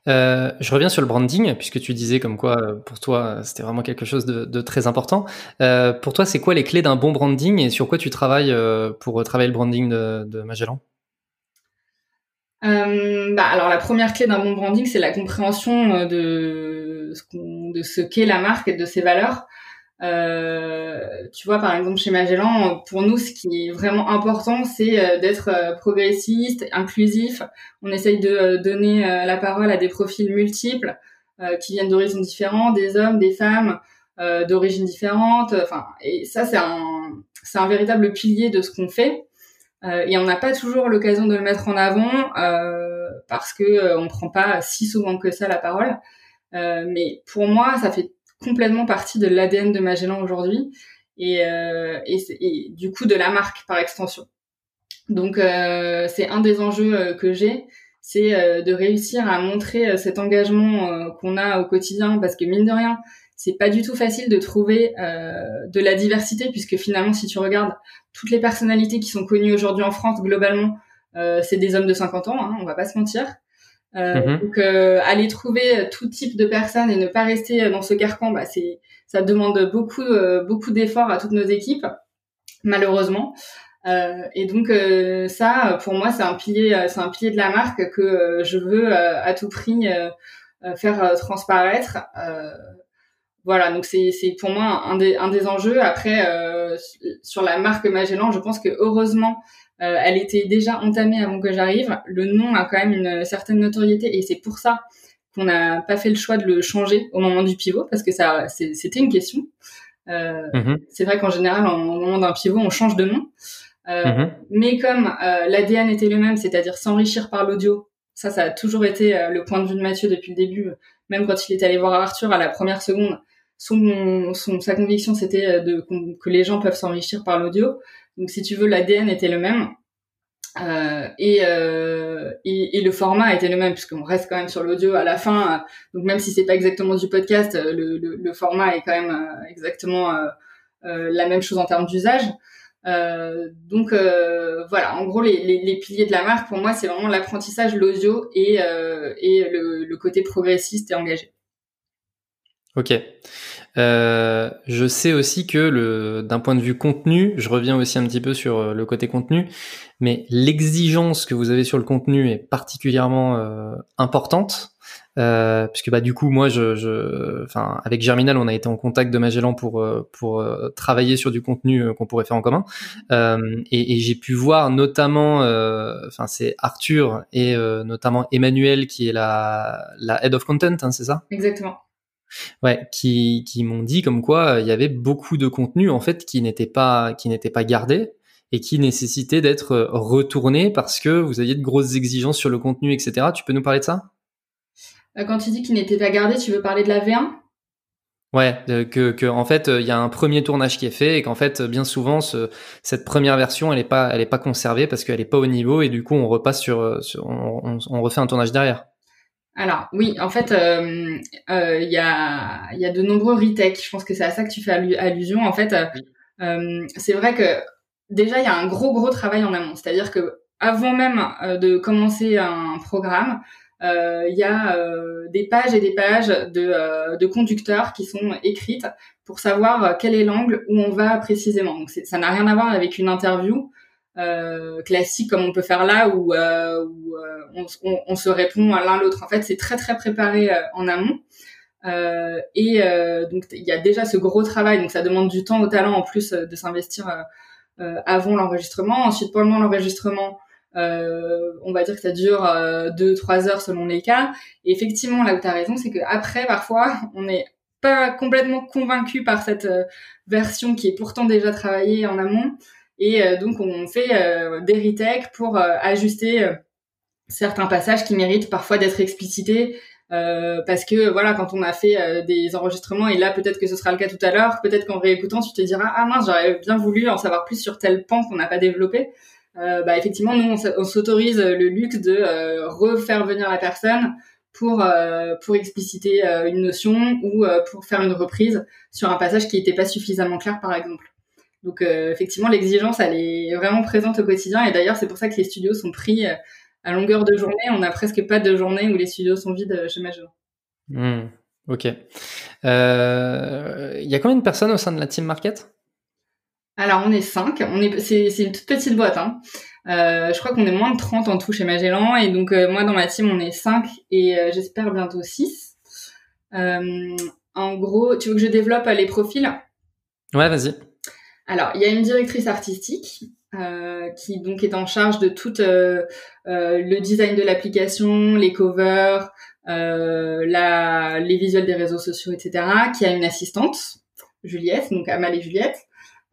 Euh, je reviens sur le branding, puisque tu disais comme quoi euh, pour toi c'était vraiment quelque chose de, très important. Euh, pour toi, c'est quoi les clés d'un bon branding et sur quoi tu travailles euh, pour travailler le branding de, Magellan? Bah, alors la première clé d'un bon branding, c'est la compréhension de ce qu'est la marque et de ses valeurs. Euh, tu vois, par exemple, chez Magellan, pour nous, ce qui est vraiment important, c'est euh, d'être euh, progressiste, inclusif. On essaye de donner la parole à des profils multiples qui viennent d'horizons différents, des hommes, des femmes, d'origines différentes. Enfin, et ça, c'est un, c'est un véritable pilier de ce qu'on fait. et on n'a pas toujours l'occasion de le mettre en avant parce que on prend pas si souvent que ça la parole. mais pour moi, ça fait complètement partie de l'ADN de Magellan aujourd'hui et, euh, et, du coup de la marque par extension. Donc euh, c'est un des enjeux euh, que j'ai, c'est euh, de réussir à montrer cet engagement qu'on a au quotidien parce que mine de rien, c'est pas du tout facile de trouver de la diversité puisque finalement si tu regardes toutes les personnalités qui sont connues aujourd'hui en France globalement, c'est des hommes de 50 ans, hein, on va pas se mentir. Euh, mhm. Donc euh, aller trouver tout type de personnes et ne pas rester dans ce carcan, bah, c'est ça demande beaucoup euh, beaucoup d'efforts à toutes nos équipes, malheureusement. et donc ça, pour moi, c'est un pilier, c'est un pilier de la marque que je veux à tout prix faire transparaître. voilà, donc c'est c'est pour moi un des un des enjeux. Après, sur la marque Magellan, je pense que heureusement euh, elle était déjà entamée avant que j'arrive. Le nom a quand même une certaine notoriété et c'est pour ça qu'on n'a pas fait le choix de le changer au moment du pivot parce que ça, c'était une question. Euh, mhm. C'est vrai qu'en général, au moment d'un pivot, on change de nom. Euh, mhm. Mais comme euh, l'ADN était le même, c'est-à-dire s'enrichir par l'audio, ça, ça a toujours été euh, le point de vue de Mathieu depuis le début. Même quand il est allé voir Arthur à la première seconde, son, son sa conviction, c'était de que les gens peuvent s'enrichir par l'audio. Donc si tu veux, l'ADN était le même. Euh, et, euh, et, et, le format était le même puisqu'on reste quand même sur l'audio à la fin. donc même si c'est pas exactement du podcast, le, le, le format est quand même euh, exactement euh, euh, la même chose en termes d'usage. donc voilà, en gros les, les, les, piliers de la marque pour moi c'est vraiment l'apprentissage, l'audio et, et le, le, côté progressiste et engagé. Ok. Euh, je sais aussi que le, d'un point de vue contenu, je reviens aussi un petit peu sur euh, le côté contenu, mais l'exigence que vous avez sur le contenu est particulièrement euh, importante. Euh, puisque bah du coup moi je, je avec Germinal on a été en contact de Magellan pour euh, pour travailler sur du contenu qu'on pourrait faire en commun et, et j'ai pu voir notamment enfin c'est Arthur et notamment Emmanuel qui est la la head of content hein, c'est ça? Exactement Ouais, qui, qui m'ont dit comme quoi euh, il y avait beaucoup de contenu en fait qui n'était pas qui n'était pas gardé et qui nécessitait d'être euh, retourné parce que vous aviez de grosses exigences sur le contenu, etc. Tu peux nous parler de ça? Euh, Quand tu dis qu'il n'était pas gardé, tu veux parler de la V1 Ouais, que, que en fait il y a un premier tournage qui est fait et qu'en fait bien souvent ce, cette première version elle est pas elle est pas conservée parce qu'elle est pas au niveau et du coup on repasse sur, sur on, on refait un tournage derrière. Alors oui, en fait, euh, euh, il y, a, y a de nombreux retakes. Je pense que c'est à ça que tu fais allusion. En fait, euh, c'est vrai que déjà il y a un gros gros travail en amont. C'est-à-dire que avant même de commencer un programme, il y a des pages et des pages de, de conducteurs qui sont écrites pour savoir quel est l'angle où on va précisément. Donc ça n'a rien à voir avec une interview euh, classique comme on peut faire là où, euh, où on, on, on, se répond à l'un l'autre. En fait, c'est très très préparé en amont. Euh, et euh, donc il y a déjà ce gros travail, donc ça demande du temps au talent en plus euh, de s'investir avant l'enregistrement. Ensuite pendant l'enregistrement, on va dire que ça dure 2-3 heures selon les cas. Et effectivement là où tu as raison, c'est qu'après parfois on n'est pas complètement convaincu par cette version qui est pourtant déjà travaillée en amont. Et donc on fait des retakes pour ajuster certains passages qui méritent parfois d'être explicités euh, parce que voilà, quand on a fait euh, des enregistrements et là peut-être que ce sera le cas tout à l'heure, peut-être qu'en réécoutant tu te diras ah mince j'aurais bien voulu en savoir plus sur tel pan qu'on n'a pas développé. Euh, bah effectivement nous on s'autorise le luxe de euh, refaire venir la personne pour pour expliciter une notion ou pour faire une reprise sur un passage qui n'était pas suffisamment clair par exemple. Donc effectivement l'exigence elle est vraiment présente au quotidien et d'ailleurs c'est pour ça que les studios sont pris à longueur de journée, on n'a presque pas de journée où les studios sont vides euh, chez Magellan. Hmm, ok. Euh, il y a combien de personnes au sein de la team market? Alors, on est cinq. On est, c'est, une toute petite boîte. Hein. Euh, je crois qu'on est moins de 30 en tout chez Magellan. Et donc, moi, dans ma team, on est 5 et j'espère bientôt 6. en gros, tu veux que je développe les profils? Ouais, vas-y. Alors, il y a une directrice artistique euh, qui donc est en charge de tout euh, euh, le design de l'application, les covers, la, les visuels des réseaux sociaux, etc. Qui a une assistante, Juliette, donc Amal et Juliette.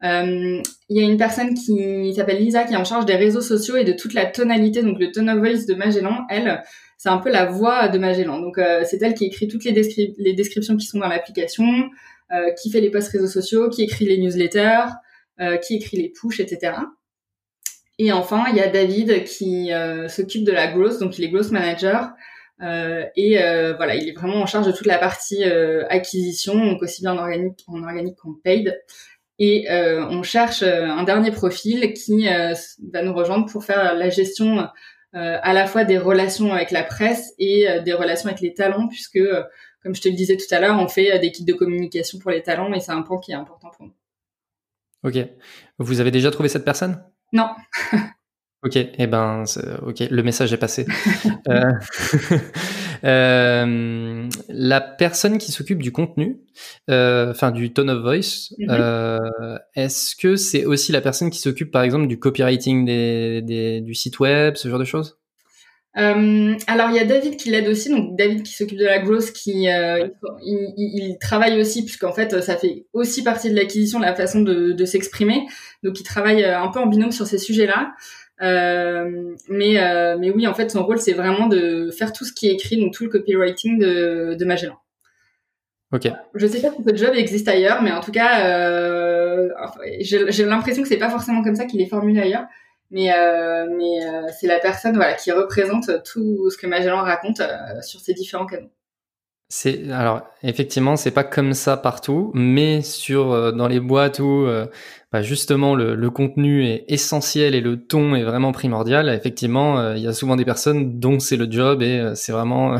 Il y a une personne qui s'appelle Lisa qui est en charge des réseaux sociaux et de toute la tonalité, donc le tone of voice de Magellan. Elle, c'est un peu la voix de Magellan. Donc c'est elle qui écrit toutes les descriptions qui sont dans l'application, qui fait les posts réseaux sociaux, qui écrit les newsletters, qui écrit les push, etc. Et enfin, il y a David qui euh, s'occupe de la growth, donc il est growth manager. Euh, et euh, voilà, il est vraiment en charge de toute la partie euh, acquisition, donc aussi bien en organique, en organique qu'en paid. Et euh, on cherche un dernier profil qui va nous rejoindre pour faire la gestion à la fois des relations avec la presse et des relations avec les talents, puisque, comme je te le disais tout à l'heure, on fait des kits de communication pour les talents et c'est un point qui est important pour nous. Ok. Vous avez déjà trouvé cette personne? Non. Ok, eh ben, ok, le message est passé. euh, euh, la personne qui s'occupe du contenu, euh, enfin du tone of voice, mhm. euh, est-ce que c'est aussi la personne qui s'occupe, par exemple, du copywriting des, des, du site web, ce genre de choses? Euh, alors il y a David qui l'aide aussi, donc David qui s'occupe de la growth, qui euh, il, il, travaille aussi puisqu'en fait ça fait aussi partie de l'acquisition, la façon de, de s'exprimer, donc il travaille euh, un peu en binôme sur ces sujets-là. Euh, mais euh, mais oui en fait son rôle c'est vraiment de faire tout ce qui est écrit, donc tout le copywriting de, de Magellan. Ok. Je sais pas si ce job existe ailleurs, mais en tout cas euh, j'ai l'impression que c'est pas forcément comme ça qu'il est formulé ailleurs mais euh, mais euh, c'est la personne voilà qui représente tout ce que Magellan raconte euh, sur ces différents canaux. C'est alors effectivement c'est pas comme ça partout, mais sur dans les boîtes où bah, justement le, le, contenu est essentiel et le ton est vraiment primordial, effectivement il y a souvent des personnes dont c'est le job et c'est vraiment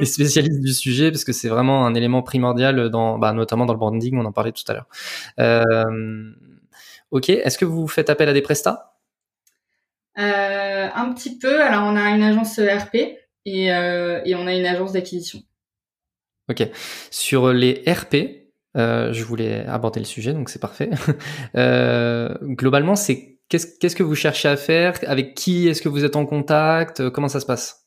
les spécialistes du sujet parce que c'est vraiment un élément primordial dans bah, notamment dans le branding, on en parlait tout à l'heure. ok, est-ce que vous faites appel à des prestats? Euh, un petit peu. Alors, on a une agence ERP et, euh, et on a une agence d'acquisition. Ok. Sur les RP, euh, je voulais aborder le sujet, donc c'est parfait. globalement, c'est qu'est-ce, que vous cherchez à faire? Avec qui est-ce que vous êtes en contact? Comment ça se passe?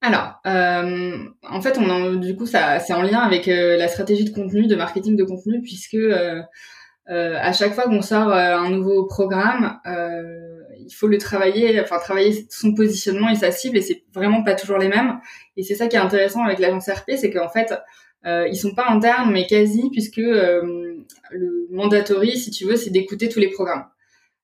Alors, euh, en fait, on en, du coup, ça, c'est en lien avec euh, la stratégie de contenu, de marketing de contenu, puisque euh à chaque fois qu'on sort un nouveau programme, il faut le travailler, enfin travailler son positionnement et sa cible, et c'est vraiment pas toujours les mêmes. Et c'est ça qui est intéressant avec l'agence RP, c'est qu'en fait, euh, ils sont pas internes, mais quasi, puisque euh, le mandatory, si tu veux, c'est d'écouter tous les programmes.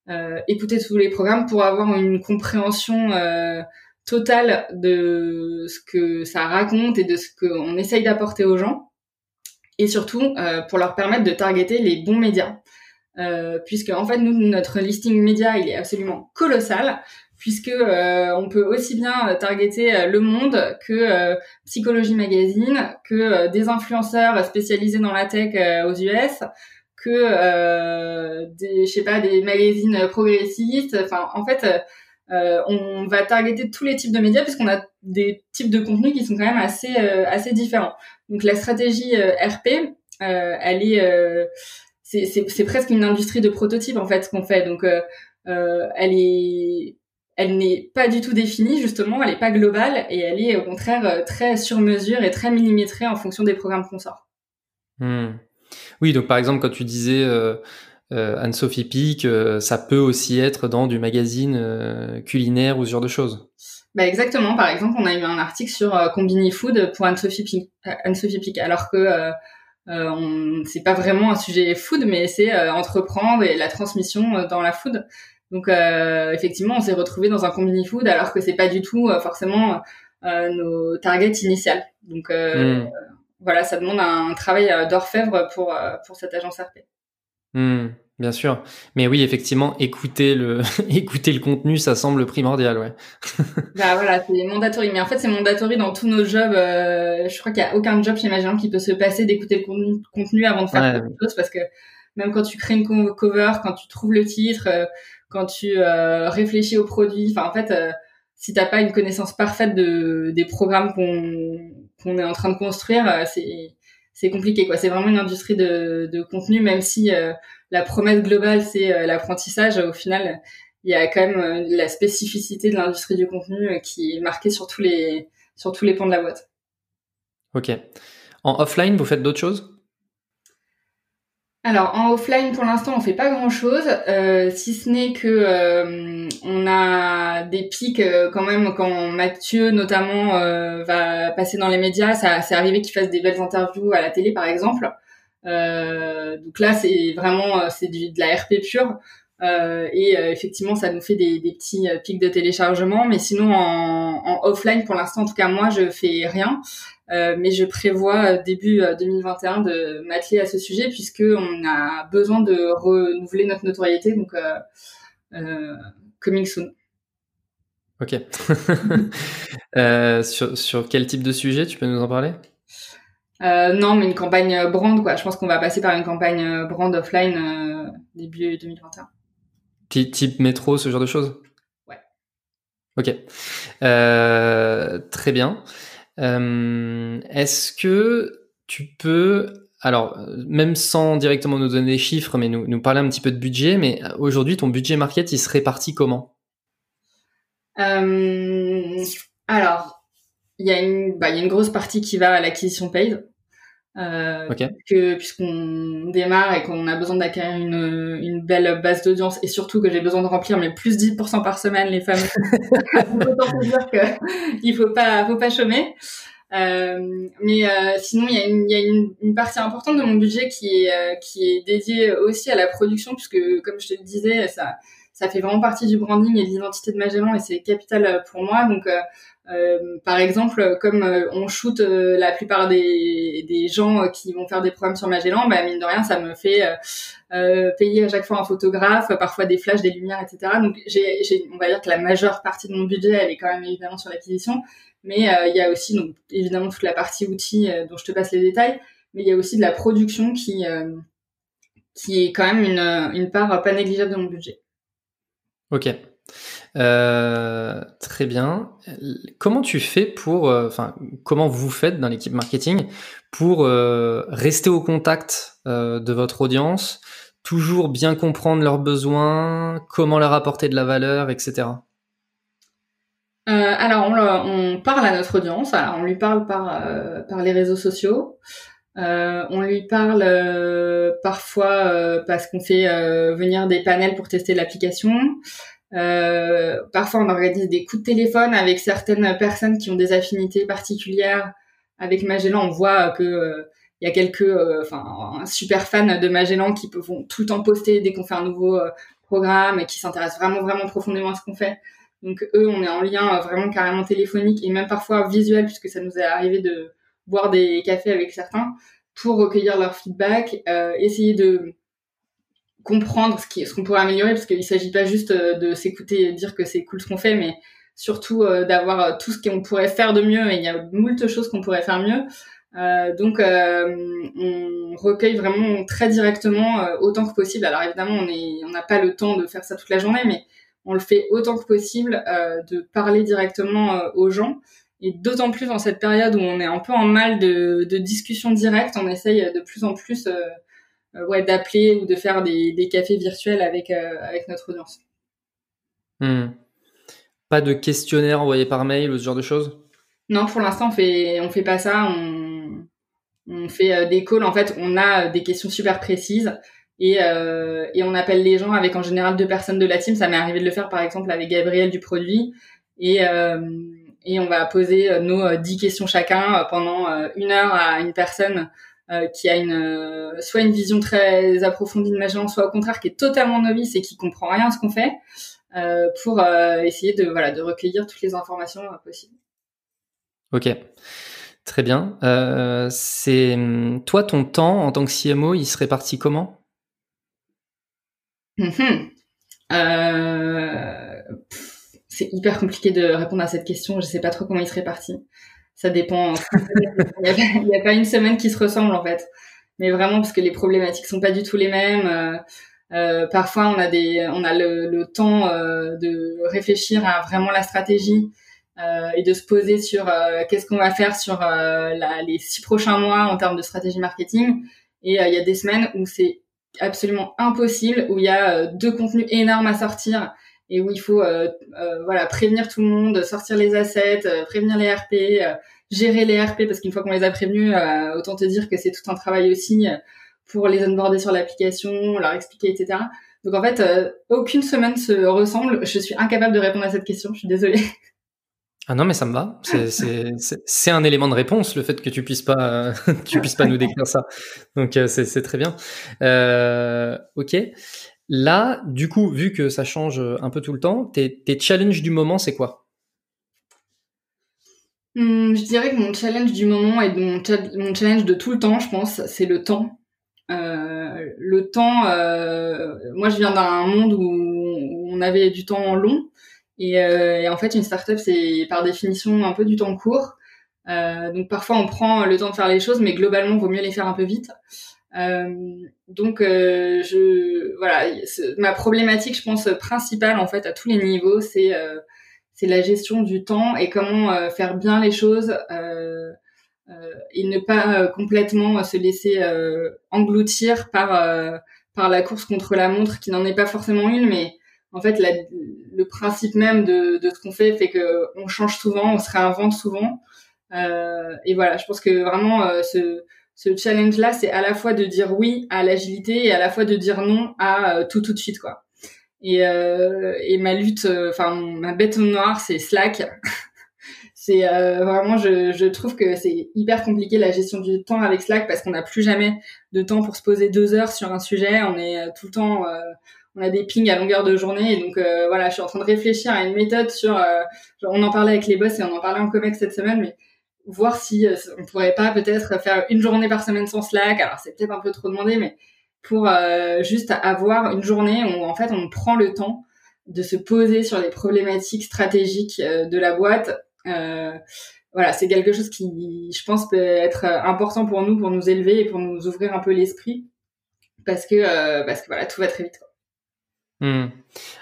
Euh, écouter tous les programmes pour avoir une compréhension euh, totale de ce que ça raconte et de ce qu'on essaye d'apporter aux gens, et surtout euh, pour leur permettre de targeter les bons médias. Puisque en fait nous notre listing média il est absolument colossal puisque euh, on peut aussi bien targeter euh, Le Monde que euh, Psychologie Magazine, que des influenceurs spécialisés dans la tech aux US, que des, je sais pas, des magazines progressistes. Enfin, en fait, on va targeter tous les types de médias puisqu'on a des types de contenus qui sont quand même assez assez différents. Donc la stratégie RP, elle est c'est presque une industrie de prototype en fait ce qu'on fait. Donc elle est elle n'est pas du tout définie justement, elle n'est pas globale et elle est au contraire euh, très sur mesure et très millimétrée en fonction des programmes qu'on sort. Hmm. Oui, donc par exemple quand tu disais euh, euh, Anne-Sophie Pic, ça peut aussi être dans du magazine culinaire ou ce genre de choses. Bah exactement. Par exemple, on a eu un article sur Combini Food pour Anne-Sophie Pic, Anne-Sophie Pic, alors que on c'est pas vraiment un sujet food, mais c'est entreprendre et la transmission dans la food. Donc euh, effectivement, on s'est retrouvé dans un combini food alors que c'est pas du tout euh, forcément euh, nos targets initiales. Donc hmm. voilà, ça demande un travail d'orfèvre pour pour cette agence RP. Hmm, bien sûr, mais oui, effectivement, écouter le écouter le contenu, ça semble primordial, ouais. bah voilà, c'est mandatory. Mais en fait, c'est mandatory dans tous nos jobs. je crois qu'il y a aucun job chez Magellan qui peut se passer d'écouter le contenu, contenu avant de faire quelque chose, parce que même quand tu crées une cover, quand tu trouves le titre, quand tu euh, réfléchis au produit. Enfin, en fait, euh, si t'as pas une connaissance parfaite de des programmes qu'on qu'on est en train de construire, euh, c'est c'est compliqué quoi. C'est vraiment une industrie de, contenu, même si la promesse globale c'est l'apprentissage. Au final, il y a quand même la spécificité de l'industrie du contenu qui est marquée sur tous les sur tous les pans de la boîte. Ok. En offline, vous faites d'autres choses? Alors en offline pour l'instant on fait pas grand chose, euh, si ce n'est que euh, on a des pics euh, quand même quand Mathieu notamment va passer dans les médias, ça c'est arrivé qu'il fasse des belles interviews à la télé par exemple. donc là c'est vraiment c'est de la RP pure et effectivement ça nous fait des, des, petits pics de téléchargement, mais sinon en, en offline pour l'instant en tout cas moi je fais rien. Euh, mais je prévois euh, début 2021 euh, de m'atteler à ce sujet puisque on a besoin de renouveler notre notoriété, donc euh, coming soon. Ok. sur, sur, quel type de sujet tu peux nous en parler? Non, mais une campagne brand, quoi. Je pense qu'on va passer par une campagne brand offline début 2021. Type métro, ce genre de choses? Ouais. Ok. très bien. Euh, est-ce que tu peux, alors même sans directement nous donner des chiffres, mais nous, nous parler un petit peu de budget, mais aujourd'hui ton budget market il se répartit comment? Euh, Alors, il y, a une, bah, y a une grosse partie qui va à l'acquisition paid. Euh, que puisqu'on démarre et qu'on a besoin d'acquérir une, une belle base d'audience et surtout que j'ai besoin de remplir mes plus 10% par semaine les femmes autant dire que il faut pas faut pas chômer. Euh, mais euh, sinon il y a, une, y a une, une, partie importante de mon budget qui est euh, qui est dédiée aussi à la production puisque comme je te le disais ça ça fait vraiment partie du branding et de l'identité de Magellan et c'est capital pour moi donc euh, par exemple, comme euh, on shoot euh, la plupart des, des gens qui vont faire des programmes sur Magellan, bah, mine de rien, ça me fait payer à chaque fois un photographe, parfois des flashs, des lumières, etc. Donc, j'ai, on va dire que la majeure partie de mon budget, elle est quand même évidemment sur l'acquisition, mais il y a aussi donc évidemment toute la partie outils dont je te passe les détails, mais il y a aussi de la production qui qui est quand même une, une part pas négligeable de mon budget. Ok. Euh, très bien. Comment tu fais pour, euh, enfin, comment vous faites dans l'équipe marketing pour euh, rester au contact de votre audience, toujours bien comprendre leurs besoins, comment leur apporter de la valeur, etc. alors, on, parle à notre audience. On lui parle par par les réseaux sociaux. On lui parle parfois parce qu'on fait venir des panels pour tester l'application. Euh, parfois, on organise des coups de téléphone avec certaines personnes qui ont des affinités particulières avec Magellan. On voit que euh, il y a quelques, euh, enfin, un super fan de Magellan qui vont tout le temps poster dès qu'on fait un nouveau programme et qui s'intéressent vraiment, vraiment profondément à ce qu'on fait. Donc eux, on est en lien vraiment carrément téléphonique et même parfois visuel puisque ça nous est arrivé de boire des cafés avec certains pour recueillir leur feedback, essayer de comprendre ce qu'on pourrait améliorer parce qu'il s'agit pas juste de s'écouter et dire que c'est cool ce qu'on fait mais surtout d'avoir tout ce qu'on pourrait faire de mieux et il y a moult choses qu'on pourrait faire mieux euh, donc, euh, on recueille vraiment très directement euh, autant que possible. Alors évidemment, on on n'a pas le temps de faire ça toute la journée, mais on le fait autant que possible de parler directement aux gens. Et d'autant plus dans cette période où on est un peu en mal de, de discussion directe, on essaye de plus en plus ouais, d'appeler ou de faire des, des cafés virtuels avec, avec notre audience. Hmm. Pas de questionnaire envoyé par mail ou ce genre de choses? Non, pour l'instant, on fait, on fait pas ça. On, on fait euh, des calls, en fait, on a euh, des questions super précises et, euh, et on appelle les gens avec en général deux personnes de la team. Ça m'est arrivé de le faire par exemple avec Gabriel du produit et et on va poser nos dix questions chacun pendant une heure à une personne qui a une soit une vision très approfondie de Magellan, soit au contraire qui est totalement novice et qui comprend rien à ce qu'on fait, pour essayer de voilà de recueillir toutes les informations possibles. Ok. Très bien. Euh, c'est toi ton temps en tant que CMO, il serait parti comment? Mhm. euh, C'est hyper compliqué de répondre à cette question. Je sais pas trop comment il serait parti. Ça dépend. il n'y a, pas une semaine qui se ressemble en fait. Mais vraiment parce que les problématiques sont pas du tout les mêmes. Euh, parfois, on a le, temps de réfléchir à vraiment la stratégie. Euh, et de se poser sur euh, qu'est-ce qu'on va faire sur euh, les six prochains mois en termes de stratégie marketing. Et il y a des semaines où c'est absolument impossible, où il y a deux contenus énormes à sortir et où il faut voilà prévenir tout le monde, sortir les assets, prévenir les RP, gérer les RP parce qu'une fois qu'on les a prévenus, autant te dire que c'est tout un travail aussi pour les onboarder sur l'application, leur expliquer, etc. Donc en fait, aucune semaine se ressemble. Je suis incapable de répondre à cette question. Je suis désolée. Ah non, mais ça me va. C'est un élément de réponse, le fait que tu puisses pas, tu puisses pas nous décrire ça. Donc euh, c'est très bien. Euh, ok. Là, du coup, vu que ça change un peu tout le temps, tes, challenges du moment, c'est quoi? Hum, Je dirais que mon challenge du moment et mon, challenge de tout le temps, je pense, c'est le temps. Euh, le temps, euh, moi je viens d'un monde où on avait du temps long euh, et, en fait, une startup, c'est par définition un peu du temps court. Euh, donc parfois, on prend le temps de faire les choses, mais globalement, il vaut mieux les faire un peu vite. Euh, donc, je voilà, ma problématique, je pense principale en fait à tous les niveaux, c'est c'est la gestion du temps et comment faire bien les choses et ne pas complètement se laisser engloutir par par la course contre la montre qui n'en est pas forcément une, mais en fait, la, le principe même de, de ce qu'on fait fait que on change souvent, on se réinvente souvent. Euh, et voilà, je pense que vraiment euh, ce, ce challenge-là, c'est à la fois de dire oui à l'agilité et à la fois de dire non à euh, tout tout de suite, quoi. Et, euh, et ma lutte, enfin ma bête noire, c'est Slack. c'est vraiment, je, je trouve que c'est hyper compliqué la gestion du temps avec Slack parce qu'on n'a plus jamais de temps pour se poser deux heures sur un sujet. On est tout le temps on a des pings à longueur de journée. Et donc euh, voilà, je suis en train de réfléchir à une méthode sur. Euh, on en parlait avec les boss et on en parlait en comex cette semaine, mais voir si euh, on pourrait pas peut-être faire une journée par semaine sans Slack. Alors c'est peut-être un peu trop demandé, mais pour juste avoir une journée où en fait on prend le temps de se poser sur les problématiques stratégiques de la boîte. voilà, c'est quelque chose qui, je pense, peut être important pour nous, pour nous élever et pour nous ouvrir un peu l'esprit, parce que parce que voilà, tout va très vite. Quoi. Hmm.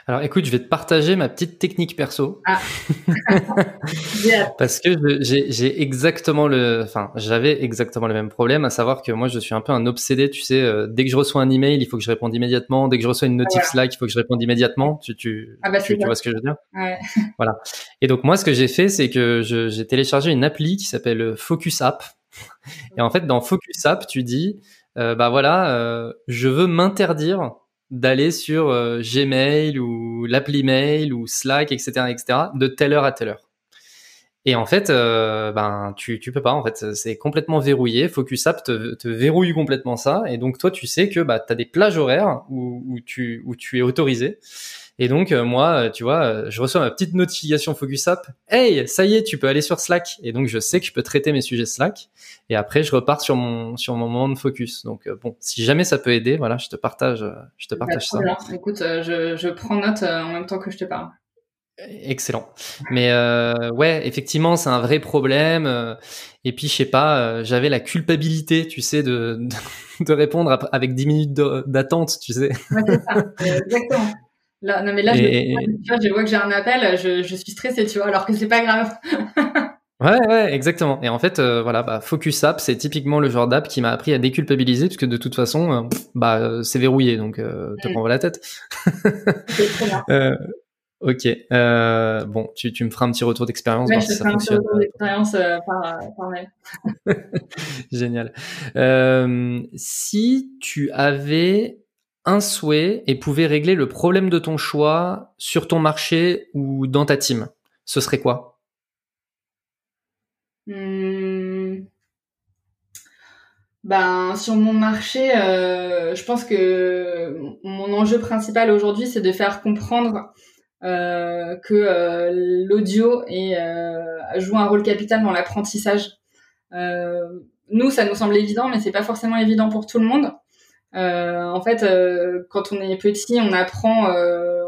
Alors écoute, je vais te partager ma petite technique perso. Ah. Parce que j'ai exactement le, enfin j'avais exactement le même problème, à savoir que moi je suis un peu un obsédé, tu sais, euh, dès que je reçois un email, il faut que je réponde immédiatement, dès que je reçois une notif Slack, il faut que je réponde immédiatement. Tu, tu, ah bah, tu, vois ce que je veux dire? Ouais. Voilà. Et donc moi ce que j'ai fait, c'est que j'ai téléchargé une appli qui s'appelle euh, Focus App. Et en fait dans Focus App, tu dis, euh, bah voilà, euh, je veux m'interdire d'aller sur euh, Gmail ou l'appli mail ou Slack, etc., etc., de telle heure à telle heure. Et en fait, euh, ben tu tu peux pas. En fait, c'est complètement verrouillé. Focus App te, te, verrouille complètement ça. Et donc toi, tu sais que bah as des plages horaires où, où tu où tu es autorisé. Et donc moi, tu vois, je reçois ma petite notification Focus App. Hey, ça y est, tu peux aller sur Slack. Et donc je sais que je peux traiter mes sujets Slack. Et après, je repars sur mon sur mon moment de focus. Donc bon, si jamais ça peut aider, voilà, je te partage, je te bah, partage ça. Écoute, je, je prends note en même temps que je te parle. Excellent. Mais euh, ouais, effectivement, c'est un vrai problème. Euh, et puis, je sais pas, euh, j'avais la culpabilité, tu sais, de, de, répondre avec 10 minutes d'attente, tu sais. Ouais, c'est ça. Exactement. Là, non, mais là, je, tu vois, je vois que j'ai un appel, je, je suis stressée, tu vois, alors que c'est pas grave. Ouais, ouais, exactement. Et en fait, euh, voilà, bah, Focus App, c'est typiquement le genre d'app qui m'a appris à déculpabiliser, puisque de toute façon, euh, bah, c'est verrouillé, donc euh, te prends la tête. euh, Ok. Euh, bon, tu, tu, me feras un petit retour d'expérience. Ouais, je te ferai un petit retour d'expérience euh, par, par, mail. Génial. Euh, si tu avais souhait et pouvais régler le problème de ton choix sur ton marché ou dans ta team, ce serait quoi? Hmm. Ben, sur mon marché, euh, je pense que mon enjeu principal aujourd'hui, c'est de faire comprendre euh, que euh, l'audio joue un rôle capital dans l'apprentissage. nous, ça nous semble évident, mais c'est pas forcément évident pour tout le monde. En fait, quand on est petit, on apprend,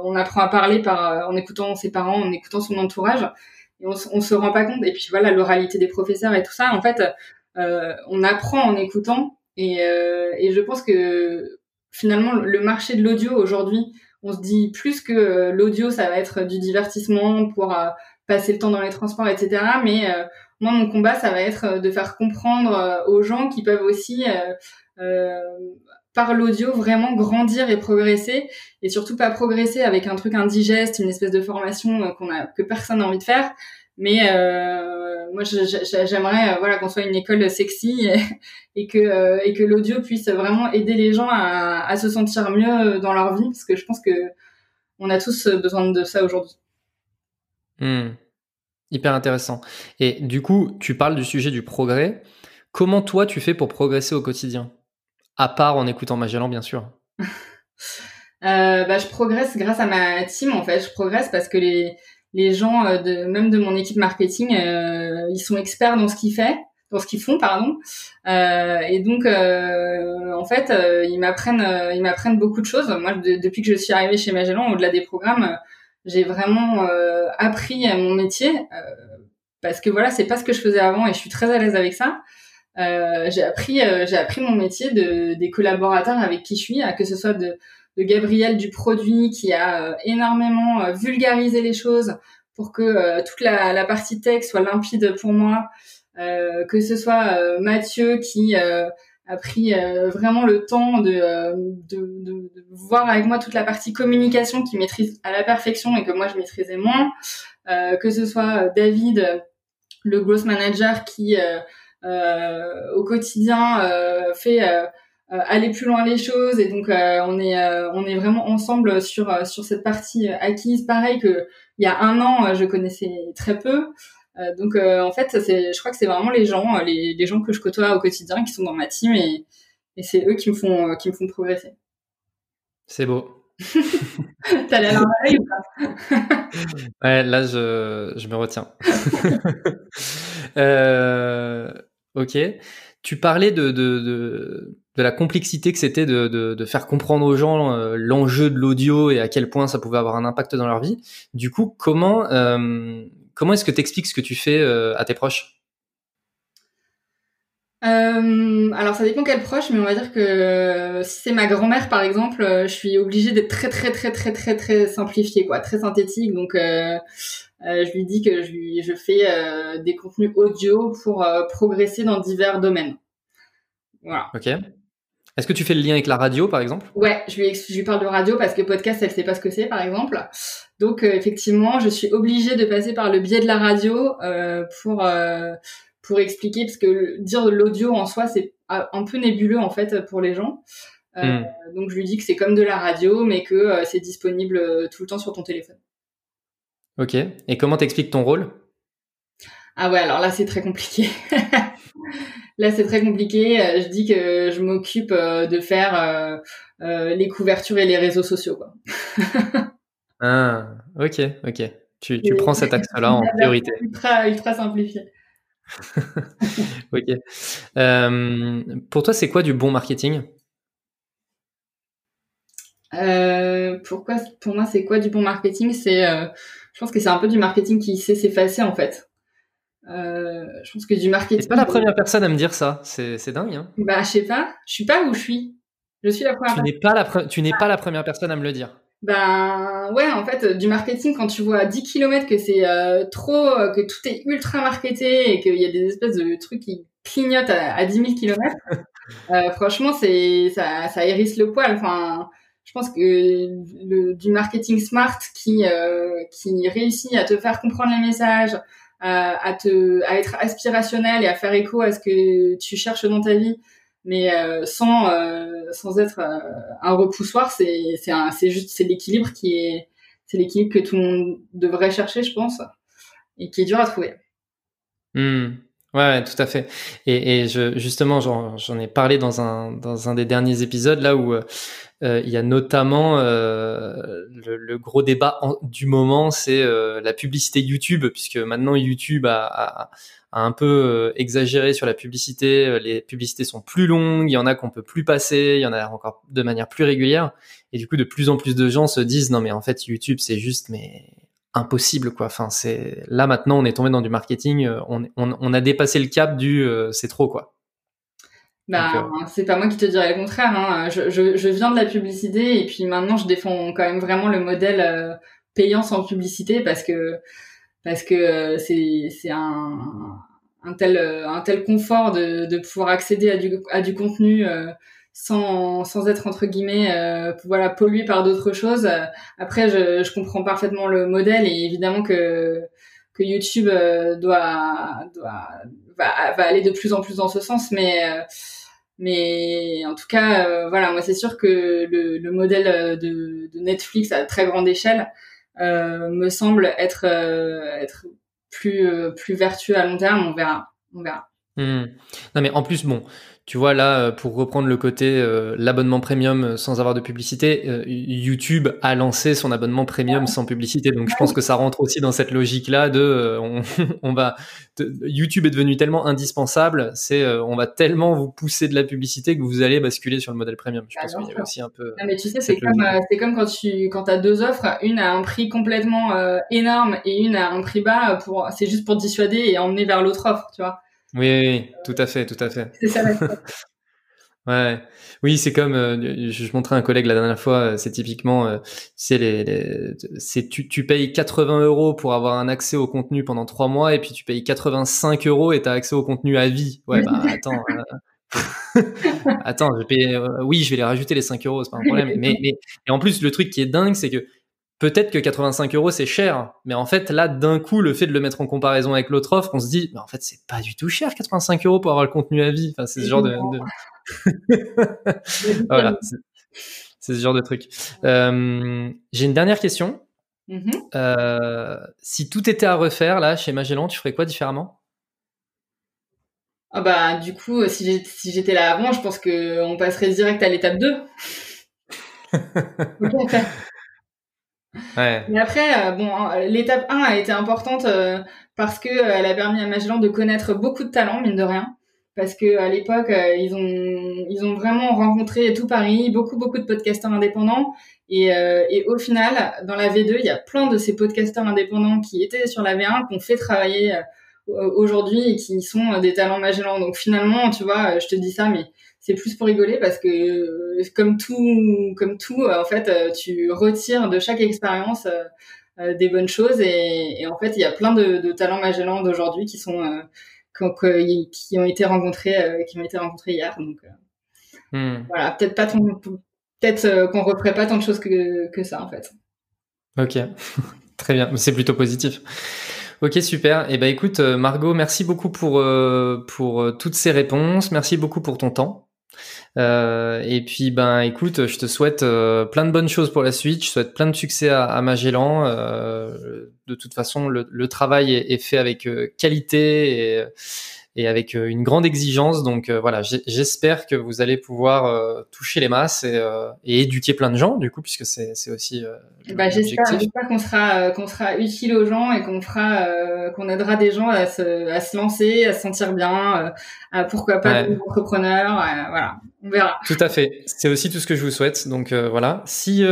on apprend à parler par en écoutant ses parents, en écoutant son entourage, et on, on se rend pas compte. Et puis voilà, l'oralité des professeurs et tout ça. En fait, on apprend en écoutant, et, et je pense que finalement, le marché de l'audio aujourd'hui on se dit plus que euh, l'audio, ça va être du divertissement pour euh, passer le temps dans les transports, etc. Mais euh, moi, mon combat, ça va être de faire comprendre aux gens qui peuvent aussi, par l'audio, vraiment grandir et progresser, et surtout pas progresser avec un truc indigeste, une espèce de formation qu'on a que personne n'a envie de faire, mais euh, moi, j'aimerais euh, voilà qu'on soit une école sexy et, que euh, l'audio puisse vraiment aider les gens à, à, se sentir mieux dans leur vie, parce que je pense que on a tous besoin de ça aujourd'hui. Hmm. Hyper intéressant. Et du coup, tu parles du sujet du progrès. Comment toi, tu fais pour progresser au quotidien? À part en écoutant Magellan, bien sûr. euh, bah, je progresse grâce à ma team, en fait. Je progresse parce que les, les gens euh, de même de mon équipe marketing, euh, ils sont experts dans ce qu'ils font, dans ce qu'ils font, pardon. Euh, et donc, en fait, ils m'apprennent, ils m'apprennent beaucoup de choses. Moi, depuis que je suis arrivée chez Magellan, au-delà des programmes, j'ai vraiment appris mon métier parce que voilà, c'est pas ce que je faisais avant et je suis très à l'aise avec ça. J'ai appris, j'ai appris mon métier de des collaborateurs avec qui je suis, que ce soit de de Gabriel du produit qui a euh, énormément euh, vulgarisé les choses pour que euh, toute la, partie texte soit limpide pour moi, que ce soit Mathieu qui a pris vraiment le temps de, de, voir avec moi toute la partie communication qui maîtrise à la perfection et que moi je maîtrisais moins, que ce soit David, le growth manager qui au quotidien fait euh, aller plus loin les choses. Et donc euh, on est euh, on est vraiment ensemble sur sur cette partie acquise. Pareil que il y a un an je connaissais très peu. Donc en fait c'est je crois que c'est vraiment les gens les, les gens que je côtoie au quotidien qui sont dans ma team et, et c'est eux qui me font qui me font progresser. C'est beau. T'as l'air ou pas? Ouais, là, je, je me retiens. euh, ok. Tu parlais de, de, de, la complexité que c'était de, de, de, faire comprendre aux gens euh, l'enjeu de l'audio et à quel point ça pouvait avoir un impact dans leur vie. Du coup, comment euh, comment est-ce que tu expliques ce que tu fais euh, à tes proches? Alors ça dépend quel proche, mais on va dire que si c'est ma grand-mère par exemple, je suis obligée d'être très très très très très très simplifiée quoi, très synthétique. Donc je lui dis que je, lui, je fais des contenus audio pour progresser dans divers domaines. Voilà. Ok. Est-ce que tu fais le lien avec la radio, par exemple? Ouais, je lui, je lui parle de radio parce que podcast, elle sait pas ce que c'est, par exemple. Donc, euh, effectivement, je suis obligée de passer par le biais de la radio euh, pour euh, pour expliquer, parce que dire l'audio en soi, c'est un peu nébuleux en fait pour les gens. Hmm. Donc, je lui dis que c'est comme de la radio, mais que c'est disponible tout le temps sur ton téléphone. Ok. Et comment t'expliques ton rôle? Ah ouais, alors là, c'est très compliqué. Là, c'est très compliqué. Euh, je dis que je m'occupe euh, de faire euh, les couvertures et les réseaux sociaux. Quoi. Ah, ok, ok. Tu, tu prends cet axe-là en priorité. Ultra, ultra simplifié. ok. Euh, pour toi, c'est quoi du bon marketing? Euh, pourquoi, pour moi, c'est quoi du bon marketing? C'est, euh, je pense que c'est un peu du marketing qui sait s'effacer en fait. Je pense que du marketing. C'est pas la première personne à me dire ça. C'est, c'est dingue. Hein bah, je sais pas. Je suis pas où je suis. Je suis la première. Tu n'es pas la, tu n'es pas la première personne à me le dire. Ben ouais, en fait, du marketing, quand tu vois à 10 km que c'est euh, trop, euh, que tout est ultra marketé et qu'il y a des espèces de trucs qui clignotent à, à 10 000 km, euh, franchement, c'est ça, ça hérisse le poil. Enfin, je pense que le, du marketing smart qui euh, qui réussit à te faire comprendre les messages, à, à te à être aspirationnel et à faire écho à ce que tu cherches dans ta vie, mais euh, sans euh, sans être euh, un repoussoir c'est c'est c'est juste c'est l'équilibre qui est c'est l'équilibre que tout le monde devrait chercher je pense et qui est dur à trouver mmh. Ouais, tout à fait et, et je justement j'en ai parlé dans un dans un des derniers épisodes là où il y a notamment le, le, gros débat du moment c'est la publicité YouTube puisque maintenant YouTube a, a un peu euh, exagéré sur la publicité. Euh, les publicités sont plus longues, il y en a qu'on peut plus passer, il y en a encore de manière plus régulière. Et du coup, de plus en plus de gens se disent non mais en fait YouTube c'est juste mais impossible quoi. Enfin c'est là maintenant on est tombé dans du marketing, euh, on, on, on a dépassé le cap du c'est trop quoi. Bah, c'est pas moi qui te dirais le contraire. Hein. Je, je, je, viens de la publicité et puis maintenant je défends quand même vraiment le modèle payant sans publicité parce que parce que euh, c'est c'est un un tel euh, un tel confort de, de pouvoir accéder à du à du contenu euh, sans sans être entre guillemets euh, voilà pollué par d'autres choses après je, comprends parfaitement le modèle et évidemment que que YouTube doit doit va, va aller de plus en plus dans ce sens mais mais en tout cas voilà moi c'est sûr que le, le modèle de, de Netflix à très grande échelle euh, me semble être euh, être plus euh, plus vertueux à long terme. On verra, on verra. Hmm. Non mais en plus bon, tu vois là pour reprendre le côté l'abonnement premium sans avoir de publicité, YouTube a lancé son abonnement premium sans publicité, donc je pense que ça rentre aussi dans cette logique là de on, on, va YouTube est devenu tellement indispensable, c'est on va tellement vous pousser de la publicité que vous allez basculer sur le modèle premium. Je pense qu'il y avait aussi un peu. Non, mais tu sais, c'est comme comme quand tu quand as deux offres, une à un prix complètement énorme et une à un prix bas pour c'est juste pour dissuader et emmener vers l'autre offre, tu vois. Oui, oui, tout à fait, tout à fait. C'est ça la Ouais, oui, c'est comme euh, je, montrais à un collègue la dernière fois, euh, c'est typiquement, euh, c'est les, c'est tu, tu payes 80 euros pour avoir un accès au contenu pendant trois mois et puis tu payes 85 euros et t'as accès au contenu à vie. Ouais, bah attends, attends, je paye, oui, je vais les rajouter les 5 euros, c'est pas un problème. Mais, mais et en plus, le truc qui est dingue, c'est que peut-être que 85 euros c'est cher, mais en fait là d'un coup le fait de le mettre en comparaison avec l'autre offre, on se dit mais en fait c'est pas du tout cher 85 euros pour avoir le contenu à vie. Enfin c'est ce genre de, voilà, c'est ce genre de truc. Euh, J'ai une dernière question. Mm-hmm. euh, si tout était à refaire là chez Magellan, tu ferais quoi différemment? Ah bah du coup si j'étais là avant, je pense que on passerait direct à l'étape 2. Mais après, euh, bon, l'étape 1 a été importante euh, parce que euh, elle a permis à Magellan de connaître beaucoup de talents, mine de rien. Parce que à l'époque, ils ont ils ont vraiment rencontré tout Paris, beaucoup beaucoup de podcasteurs indépendants. Et, et au final, dans la V2, il y a plein de ces podcasteurs indépendants qui étaient sur la V1, qu'on fait travailler aujourd'hui et qui sont des talents Magellan. Donc finalement, tu vois, je te dis ça, mais c'est plus pour rigoler parce que euh, comme tout, comme tout, euh, en fait, euh, tu retires de chaque expérience des bonnes choses et, en fait, il y a plein de, talents Magellan d'aujourd'hui qui sont qui, ont été rencontrés, qui ont été rencontrés hier. Donc hmm. voilà, peut-être pas peut-être qu'on referait pas tant de choses que, que ça en fait. Ok, très bien, c'est plutôt positif. Ok, super. Et eh ben écoute, Margot, merci beaucoup pour pour toutes ces réponses. Merci beaucoup pour ton temps. Euh, et puis, ben, écoute, je te souhaite euh, plein de bonnes choses pour la suite. Je souhaite plein de succès à, Magellan. Euh, de toute façon, le, travail est, est, fait avec qualité et, et avec une grande exigence. Donc voilà, j'espère que vous allez pouvoir toucher les masses et, et, éduquer plein de gens, du coup, puisque c'est aussi. bah, j'espère qu'on sera qu'on sera utile aux gens et qu'on fera qu'on aidera des gens à se, à se lancer, à se sentir bien, à pourquoi pas ouais. entrepreneurs, voilà, on verra. Tout à fait. C'est aussi tout ce que je vous souhaite. Donc voilà. Si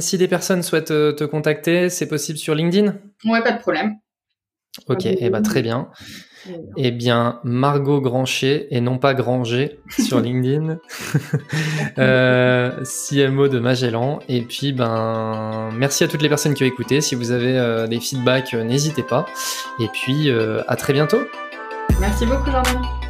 si des personnes souhaitent te contacter, c'est possible sur LinkedIn? Ouais, pas de problème. Ok, et eh ben, très bien. Eh bien, Margot Grancher et non pas Granger sur LinkedIn, euh, CMO de Magellan. Et puis, ben, merci à toutes les personnes qui ont écouté. Si vous avez euh, des feedbacks, euh, n'hésitez pas. Et puis, à très bientôt. Merci beaucoup, Jordan.